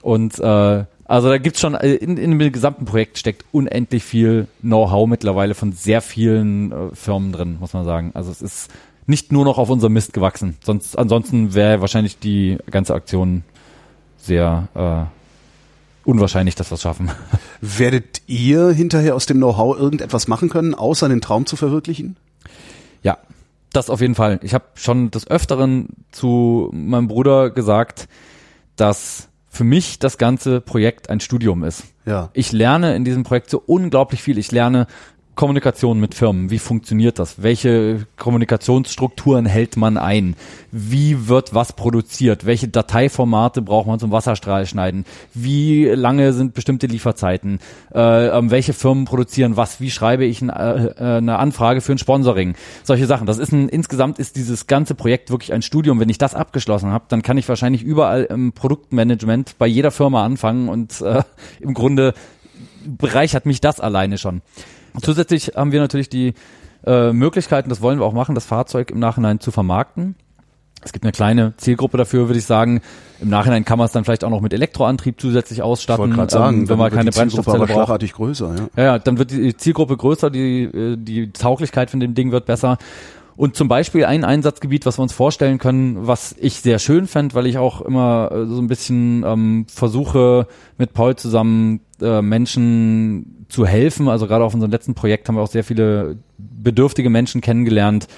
Und äh, also da gibt's schon, äh, in, in dem gesamten Projekt steckt unendlich viel Know-how mittlerweile von sehr vielen äh, Firmen drin, muss man sagen. Also es ist nicht nur noch auf unserem Mist gewachsen. Sonst, ansonsten wäre wahrscheinlich die ganze Aktion sehr äh, unwahrscheinlich, dass wir es schaffen. Werdet ihr hinterher aus dem Know-how irgendetwas machen können, außer den Traum zu verwirklichen? Ja, das auf jeden Fall. Ich habe schon des Öfteren zu meinem Bruder gesagt, dass für mich das ganze Projekt ein Studium ist. Ja. Ich lerne in diesem Projekt so unglaublich viel. Ich lerne Kommunikation mit Firmen. Wie funktioniert das? Welche Kommunikationsstrukturen hält man ein? Wie wird was produziert? Welche Dateiformate braucht man zum Wasserstrahl schneiden? Wie lange sind bestimmte Lieferzeiten? Äh, ähm, welche Firmen produzieren was? Wie schreibe ich ein, äh, äh, eine Anfrage für ein Sponsoring? Solche Sachen. Das ist ein, insgesamt ist dieses ganze Projekt wirklich ein Studium. Wenn ich das abgeschlossen habe, dann kann ich wahrscheinlich überall im Produktmanagement bei jeder Firma anfangen und äh, im Grunde bereichert mich das alleine schon. Zusätzlich haben wir natürlich die äh, Möglichkeiten, das wollen wir auch machen, das Fahrzeug im Nachhinein zu vermarkten. Es gibt eine kleine Zielgruppe dafür, würde ich sagen. Im Nachhinein kann man es dann vielleicht auch noch mit Elektroantrieb zusätzlich Ich ausstatten, wollte gerade sagen, ähm, wenn man keine Brennstoffzelle braucht. schlagartig größer, ja. Ja, ja, dann wird die Zielgruppe größer, die, äh, die Tauglichkeit von dem Ding wird besser. Und zum Beispiel ein Einsatzgebiet, was wir uns vorstellen können, was ich sehr schön fände, weil ich auch immer äh, so ein bisschen ähm, versuche, mit Paul zusammen äh, Menschen zu helfen. Also gerade auf unserem letzten Projekt haben wir auch sehr viele bedürftige Menschen kennengelernt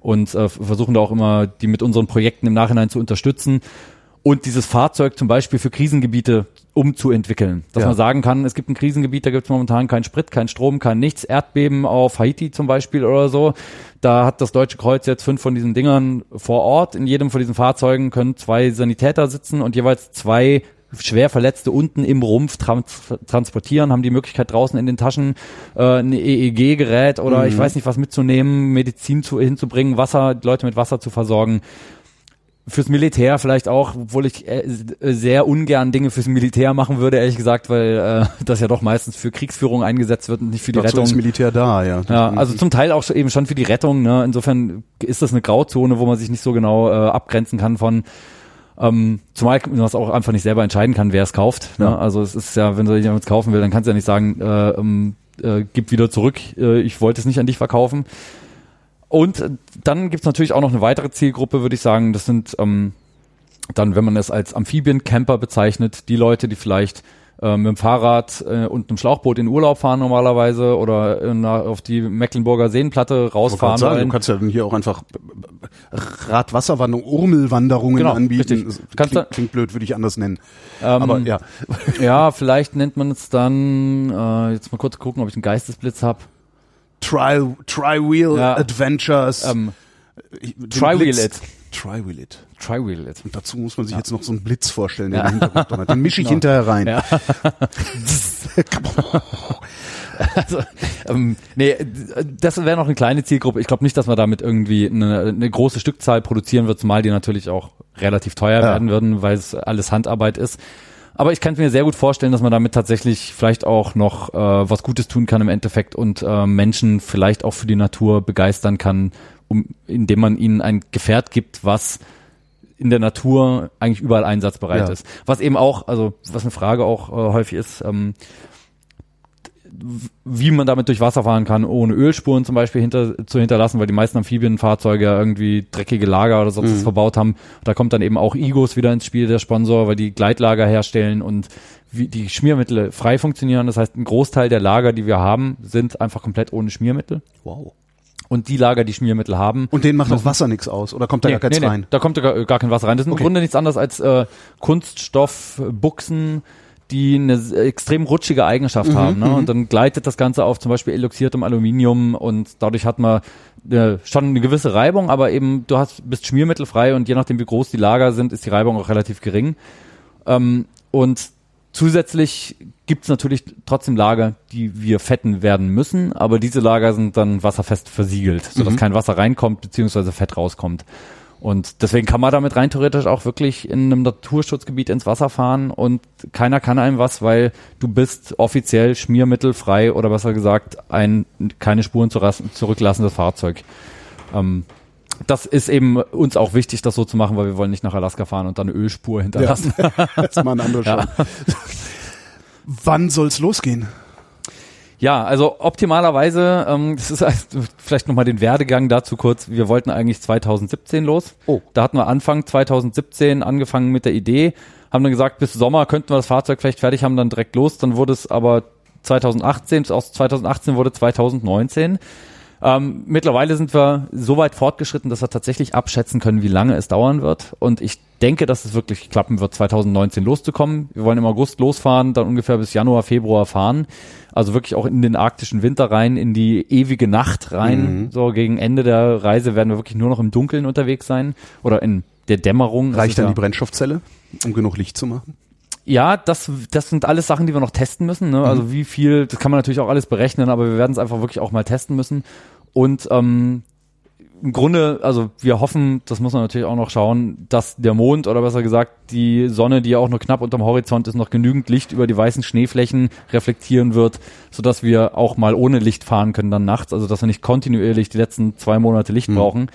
und äh, versuchen da auch immer, die mit unseren Projekten im Nachhinein zu unterstützen und dieses Fahrzeug zum Beispiel für Krisengebiete umzuentwickeln. Dass Ja. man sagen kann, es gibt ein Krisengebiet, da gibt es momentan keinen Sprit, keinen Strom, kein nichts, Erdbeben auf Haiti zum Beispiel oder so. Da hat das Deutsche Kreuz jetzt fünf von diesen Dingern vor Ort. In jedem von diesen Fahrzeugen können zwei Sanitäter sitzen und jeweils zwei schwer Verletzte unten im Rumpf trans transportieren, haben die Möglichkeit draußen in den Taschen äh, ein EEG-Gerät oder ich weiß nicht was mitzunehmen, Medizin zu, hinzubringen, Wasser, Leute mit Wasser zu versorgen fürs Militär vielleicht auch, obwohl ich äh, sehr ungern Dinge fürs Militär machen würde, ehrlich gesagt, weil äh, das ja doch meistens für Kriegsführung eingesetzt wird und nicht für die Dazu Rettung. ist Militär da, ja. Ja, also zum Teil auch eben schon für die Rettung. Ne? Insofern ist das eine Grauzone, wo man sich nicht so genau äh, abgrenzen kann von. Ähm, zumal man es auch einfach nicht selber entscheiden kann, wer es kauft. Ne? Ja. Also es ist ja, wenn du jemand kaufen will, dann kannst du ja nicht sagen, äh, ähm, äh, gib wieder zurück, äh, ich wollte es nicht an dich verkaufen. Und dann gibt's natürlich auch noch eine weitere Zielgruppe, würde ich sagen. Das sind ähm, dann, wenn man es als Amphibiencamper bezeichnet, die Leute, die vielleicht äh, mit dem Fahrrad äh, und einem Schlauchboot in Urlaub fahren normalerweise oder äh, auf die Mecklenburger Seenplatte rausfahren sagen, wollen. du kannst ja dann hier auch einfach Radwasserwanderung, Urmelwanderungen Genau, anbieten. Klingt, du- klingt blöd, würde ich anders nennen. Ähm, Aber ja, Ja, vielleicht nennt man es dann, äh, jetzt mal kurz gucken, ob ich einen Geistesblitz habe. Tri, Tri-Wheel Ja. Adventures. Ähm, den Tri-Wheel it. Tri-Wheel it. Tri-Wheel it. Und dazu muss man sich jetzt noch so einen Blitz vorstellen, den, Hintergrund donnert. den mische ich hinterher rein. Ja. Also, ähm, nee, das wäre noch eine kleine Zielgruppe. Ich glaube nicht, dass man damit irgendwie eine, eine große Stückzahl produzieren wird, zumal die natürlich auch relativ teuer Ja. werden würden, weil es alles Handarbeit ist. Aber ich kann mir sehr gut vorstellen, dass man damit tatsächlich vielleicht auch noch äh, was Gutes tun kann im Endeffekt und äh, Menschen vielleicht auch für die Natur begeistern kann, um, indem man ihnen ein Gefährt gibt, was in der Natur eigentlich überall einsatzbereit Ja. ist. Was eben auch, also was eine Frage auch äh, häufig ist, ähm, wie man damit durch Wasser fahren kann, ohne Ölspuren zum Beispiel hinter, zu hinterlassen, weil die meisten Amphibienfahrzeuge ja irgendwie dreckige Lager oder sonst was verbaut haben. Da kommt dann eben auch Igos wieder ins Spiel, der Sponsor, weil die Gleitlager herstellen und wie die Schmiermittel frei funktionieren. Das heißt, ein Großteil der Lager, die wir haben, sind einfach komplett ohne Schmiermittel. Wow. Und die Lager, die Schmiermittel haben, Und denen macht das Wasser nichts aus? Oder kommt da gar keins rein? da kommt gar, gar kein Wasser rein. Das sind Okay. im Grunde nichts anderes als äh, Kunststoffbuchsen, die eine s- extrem rutschige Mhm, Eigenschaft haben. Ne? Und dann gleitet das Ganze auf zum Beispiel eloxiertem Aluminium und dadurch hat man äh, schon eine gewisse Reibung, aber eben du hast bist schmiermittelfrei und je nachdem wie groß die Lager sind, ist die Reibung auch relativ gering. Ähm, und zusätzlich gibt's natürlich trotzdem Lager, die wir fetten werden müssen, aber diese Lager sind dann wasserfest versiegelt, sodass kein Wasser reinkommt beziehungsweise Fett rauskommt. Und deswegen kann man damit rein theoretisch auch wirklich in einem Naturschutzgebiet ins Wasser fahren und keiner kann einem was, weil du bist offiziell schmiermittelfrei oder besser gesagt ein keine Spuren zurücklassendes Fahrzeug. Ähm, das ist eben uns auch wichtig, das so zu machen, weil wir wollen nicht nach Alaska fahren und dann eine Ölspur hinterlassen. Das ist mal eine andere Show. Wann soll's losgehen? Ja, also optimalerweise, ähm, das ist also vielleicht nochmal den Werdegang dazu kurz. Wir wollten eigentlich 2017 los. Oh. Da hatten wir Anfang 2017 angefangen mit der Idee, haben dann gesagt, bis Sommer könnten wir das Fahrzeug vielleicht fertig haben, dann direkt los. Dann wurde es aber 2018, aus 2018 wurde 2019. Ähm, mittlerweile sind wir so weit fortgeschritten, dass wir tatsächlich abschätzen können, wie lange es dauern wird. Und ich denke, dass es wirklich klappen wird, 2019 loszukommen. Wir wollen im August losfahren, dann ungefähr bis Januar, Februar fahren. Also wirklich auch in den arktischen Winter rein, in die ewige Nacht rein. Mhm. So gegen Ende der Reise werden wir wirklich nur noch im Dunkeln unterwegs sein oder in der Dämmerung. Reicht dann ja- die Brennstoffzelle, um genug Licht zu machen? Ja, das, das sind alles Sachen, die wir noch testen müssen. Ne? Also wie viel, das kann man natürlich auch alles berechnen, aber wir werden es einfach wirklich auch mal testen müssen. Und ähm, im Grunde, also wir hoffen, das muss man natürlich auch noch schauen, dass der Mond oder besser gesagt die Sonne, die ja auch nur knapp unterm Horizont ist, noch genügend Licht über die weißen Schneeflächen reflektieren wird, sodass wir auch mal ohne Licht fahren können dann nachts. Also dass wir nicht kontinuierlich die letzten zwei Monate Licht brauchen.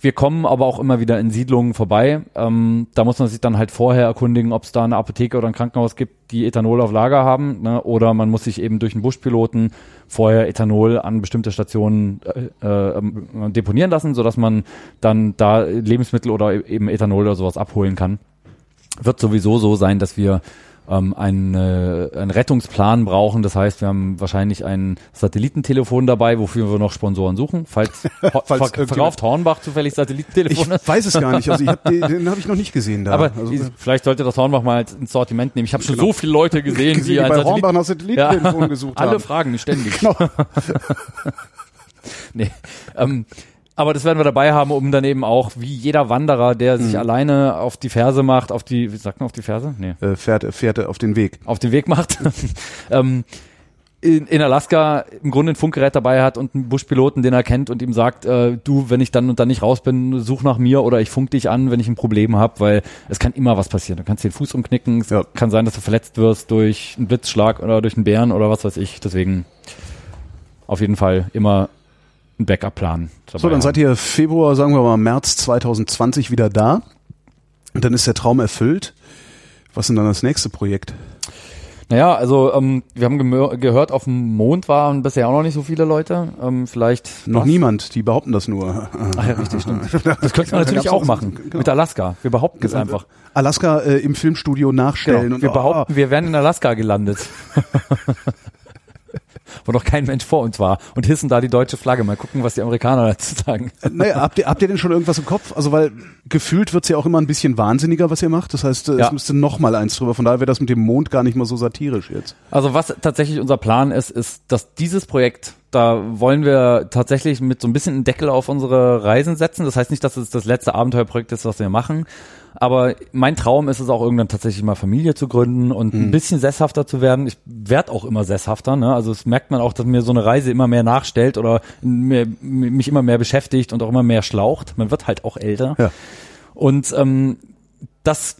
Wir kommen aber auch immer wieder in Siedlungen vorbei. Ähm, da muss man sich dann halt vorher erkundigen, ob es da eine Apotheke oder ein Krankenhaus gibt, die Ethanol auf Lager haben. Ne? Oder man muss sich eben durch einen Buschpiloten vorher Ethanol an bestimmte Stationen äh, äh, deponieren lassen, sodass man dann da Lebensmittel oder eben Ethanol oder sowas abholen kann. Wird sowieso so sein, dass wir ähm, einen, äh, einen Rettungsplan brauchen. Das heißt, wir haben wahrscheinlich ein Satellitentelefon dabei, wofür wir noch Sponsoren suchen. Falls, Ho- ver verkauft Hornbach zufällig Ich Satellitentelefone. weiß es gar nicht. Also ich hab den, den habe ich noch nicht gesehen da. Aber also, vielleicht sollte das Hornbach mal ins Sortiment nehmen. Ich habe schon Genau. so viele Leute gesehen, gesehen, die die ein bei Satellit Hornbach nach Satellitentelefon gesucht Alle haben. fragen mich ständig. Genau. nee. ähm, aber das werden wir dabei haben, um dann eben auch, wie jeder Wanderer, der sich Mhm. alleine auf die Ferse macht, auf die, wie sagt man auf die Ferse? Nee Äh, fährt, fährt auf den Weg. auf den Weg macht, ähm, in, in Alaska im Grunde ein Funkgerät dabei hat und einen Buschpiloten, den er kennt und ihm sagt, äh, du, wenn ich dann und dann nicht raus bin, such nach mir oder ich funk dich an, wenn ich ein Problem habe, weil es kann immer was passieren. Du kannst den Fuß umknicken, es Ja. kann sein, dass du verletzt wirst durch einen Blitzschlag oder durch einen Bären oder was weiß ich. Deswegen auf jeden Fall immer einen Backup-Plan. So, dann seid ihr Februar, sagen wir mal März 2020 wieder da. Und dann ist der Traum erfüllt. Was ist denn dann das nächste Projekt? Naja, also ähm, wir haben gehört, auf dem Mond waren bisher auch noch nicht so viele Leute. Ähm, vielleicht Noch was? niemand, die behaupten das nur. Ach ja, richtig, stimmt. Das könnte man natürlich auch machen. genau. Mit Alaska. Wir behaupten es einfach. Alaska äh, im Filmstudio nachstellen. Genau. Und, Wir oh, behaupten, wir wären in Alaska gelandet. Wo noch kein Mensch vor uns war und hissen da die deutsche Flagge. Mal gucken, was die Amerikaner dazu sagen. Naja, habt ihr, habt ihr denn schon irgendwas im Kopf? Also weil gefühlt wird's ja auch immer ein bisschen wahnsinniger, was ihr macht. Das heißt, äh, Ja. es müsste noch mal eins drüber. Von daher wäre das mit dem Mond gar nicht mal so satirisch jetzt. Also was tatsächlich unser Plan ist, ist, dass dieses Projekt, da wollen wir tatsächlich mit so ein bisschen einen Deckel auf unsere Reisen setzen. Das heißt nicht, dass es das letzte Abenteuerprojekt ist, was wir machen. Aber mein Traum ist es auch irgendwann tatsächlich mal Familie zu gründen und ein bisschen sesshafter zu werden. Ich werde auch immer sesshafter. Ne? Also es merkt man auch, dass mir so eine Reise immer mehr nachstellt oder mir, mich immer mehr beschäftigt und auch immer mehr schlaucht. Man wird halt auch älter. Ja. Und ähm, das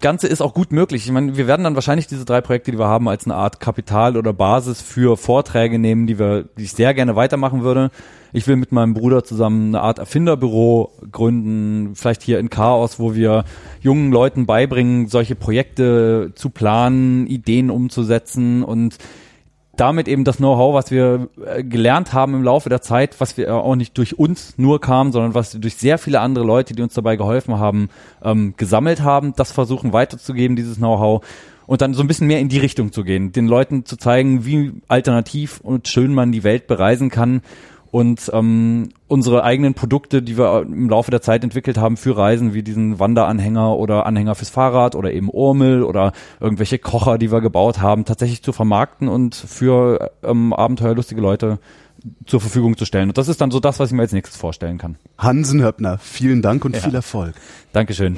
Ganze ist auch gut möglich. Ich meine, wir werden dann wahrscheinlich diese drei Projekte, die wir haben, als eine Art Kapital oder Basis für Vorträge nehmen, die wir, die ich sehr gerne weitermachen würde. Ich will mit meinem Bruder zusammen eine Art Erfinderbüro gründen, vielleicht hier in Chaos, wo wir jungen Leuten beibringen, solche Projekte zu planen, Ideen umzusetzen und damit eben das Know-how, was wir äh, gelernt haben im Laufe der Zeit, was wir auch nicht durch uns nur kam, sondern was wir durch sehr viele andere Leute, die uns dabei geholfen haben, ähm, gesammelt haben, das versuchen weiterzugeben, dieses Know-how und dann so ein bisschen mehr in die Richtung zu gehen, den Leuten zu zeigen, wie alternativ und schön man die Welt bereisen kann und ähm, unsere eigenen Produkte, die wir im Laufe der Zeit entwickelt haben für Reisen, wie diesen Wanderanhänger oder Anhänger fürs Fahrrad oder eben Urmel oder irgendwelche Kocher, die wir gebaut haben, tatsächlich zu vermarkten und für ähm, abenteuerlustige Leute zur Verfügung zu stellen. Und das ist dann so das, was ich mir als nächstes vorstellen kann. Hansen Höppner, vielen Dank und Ja. viel Erfolg. Dankeschön.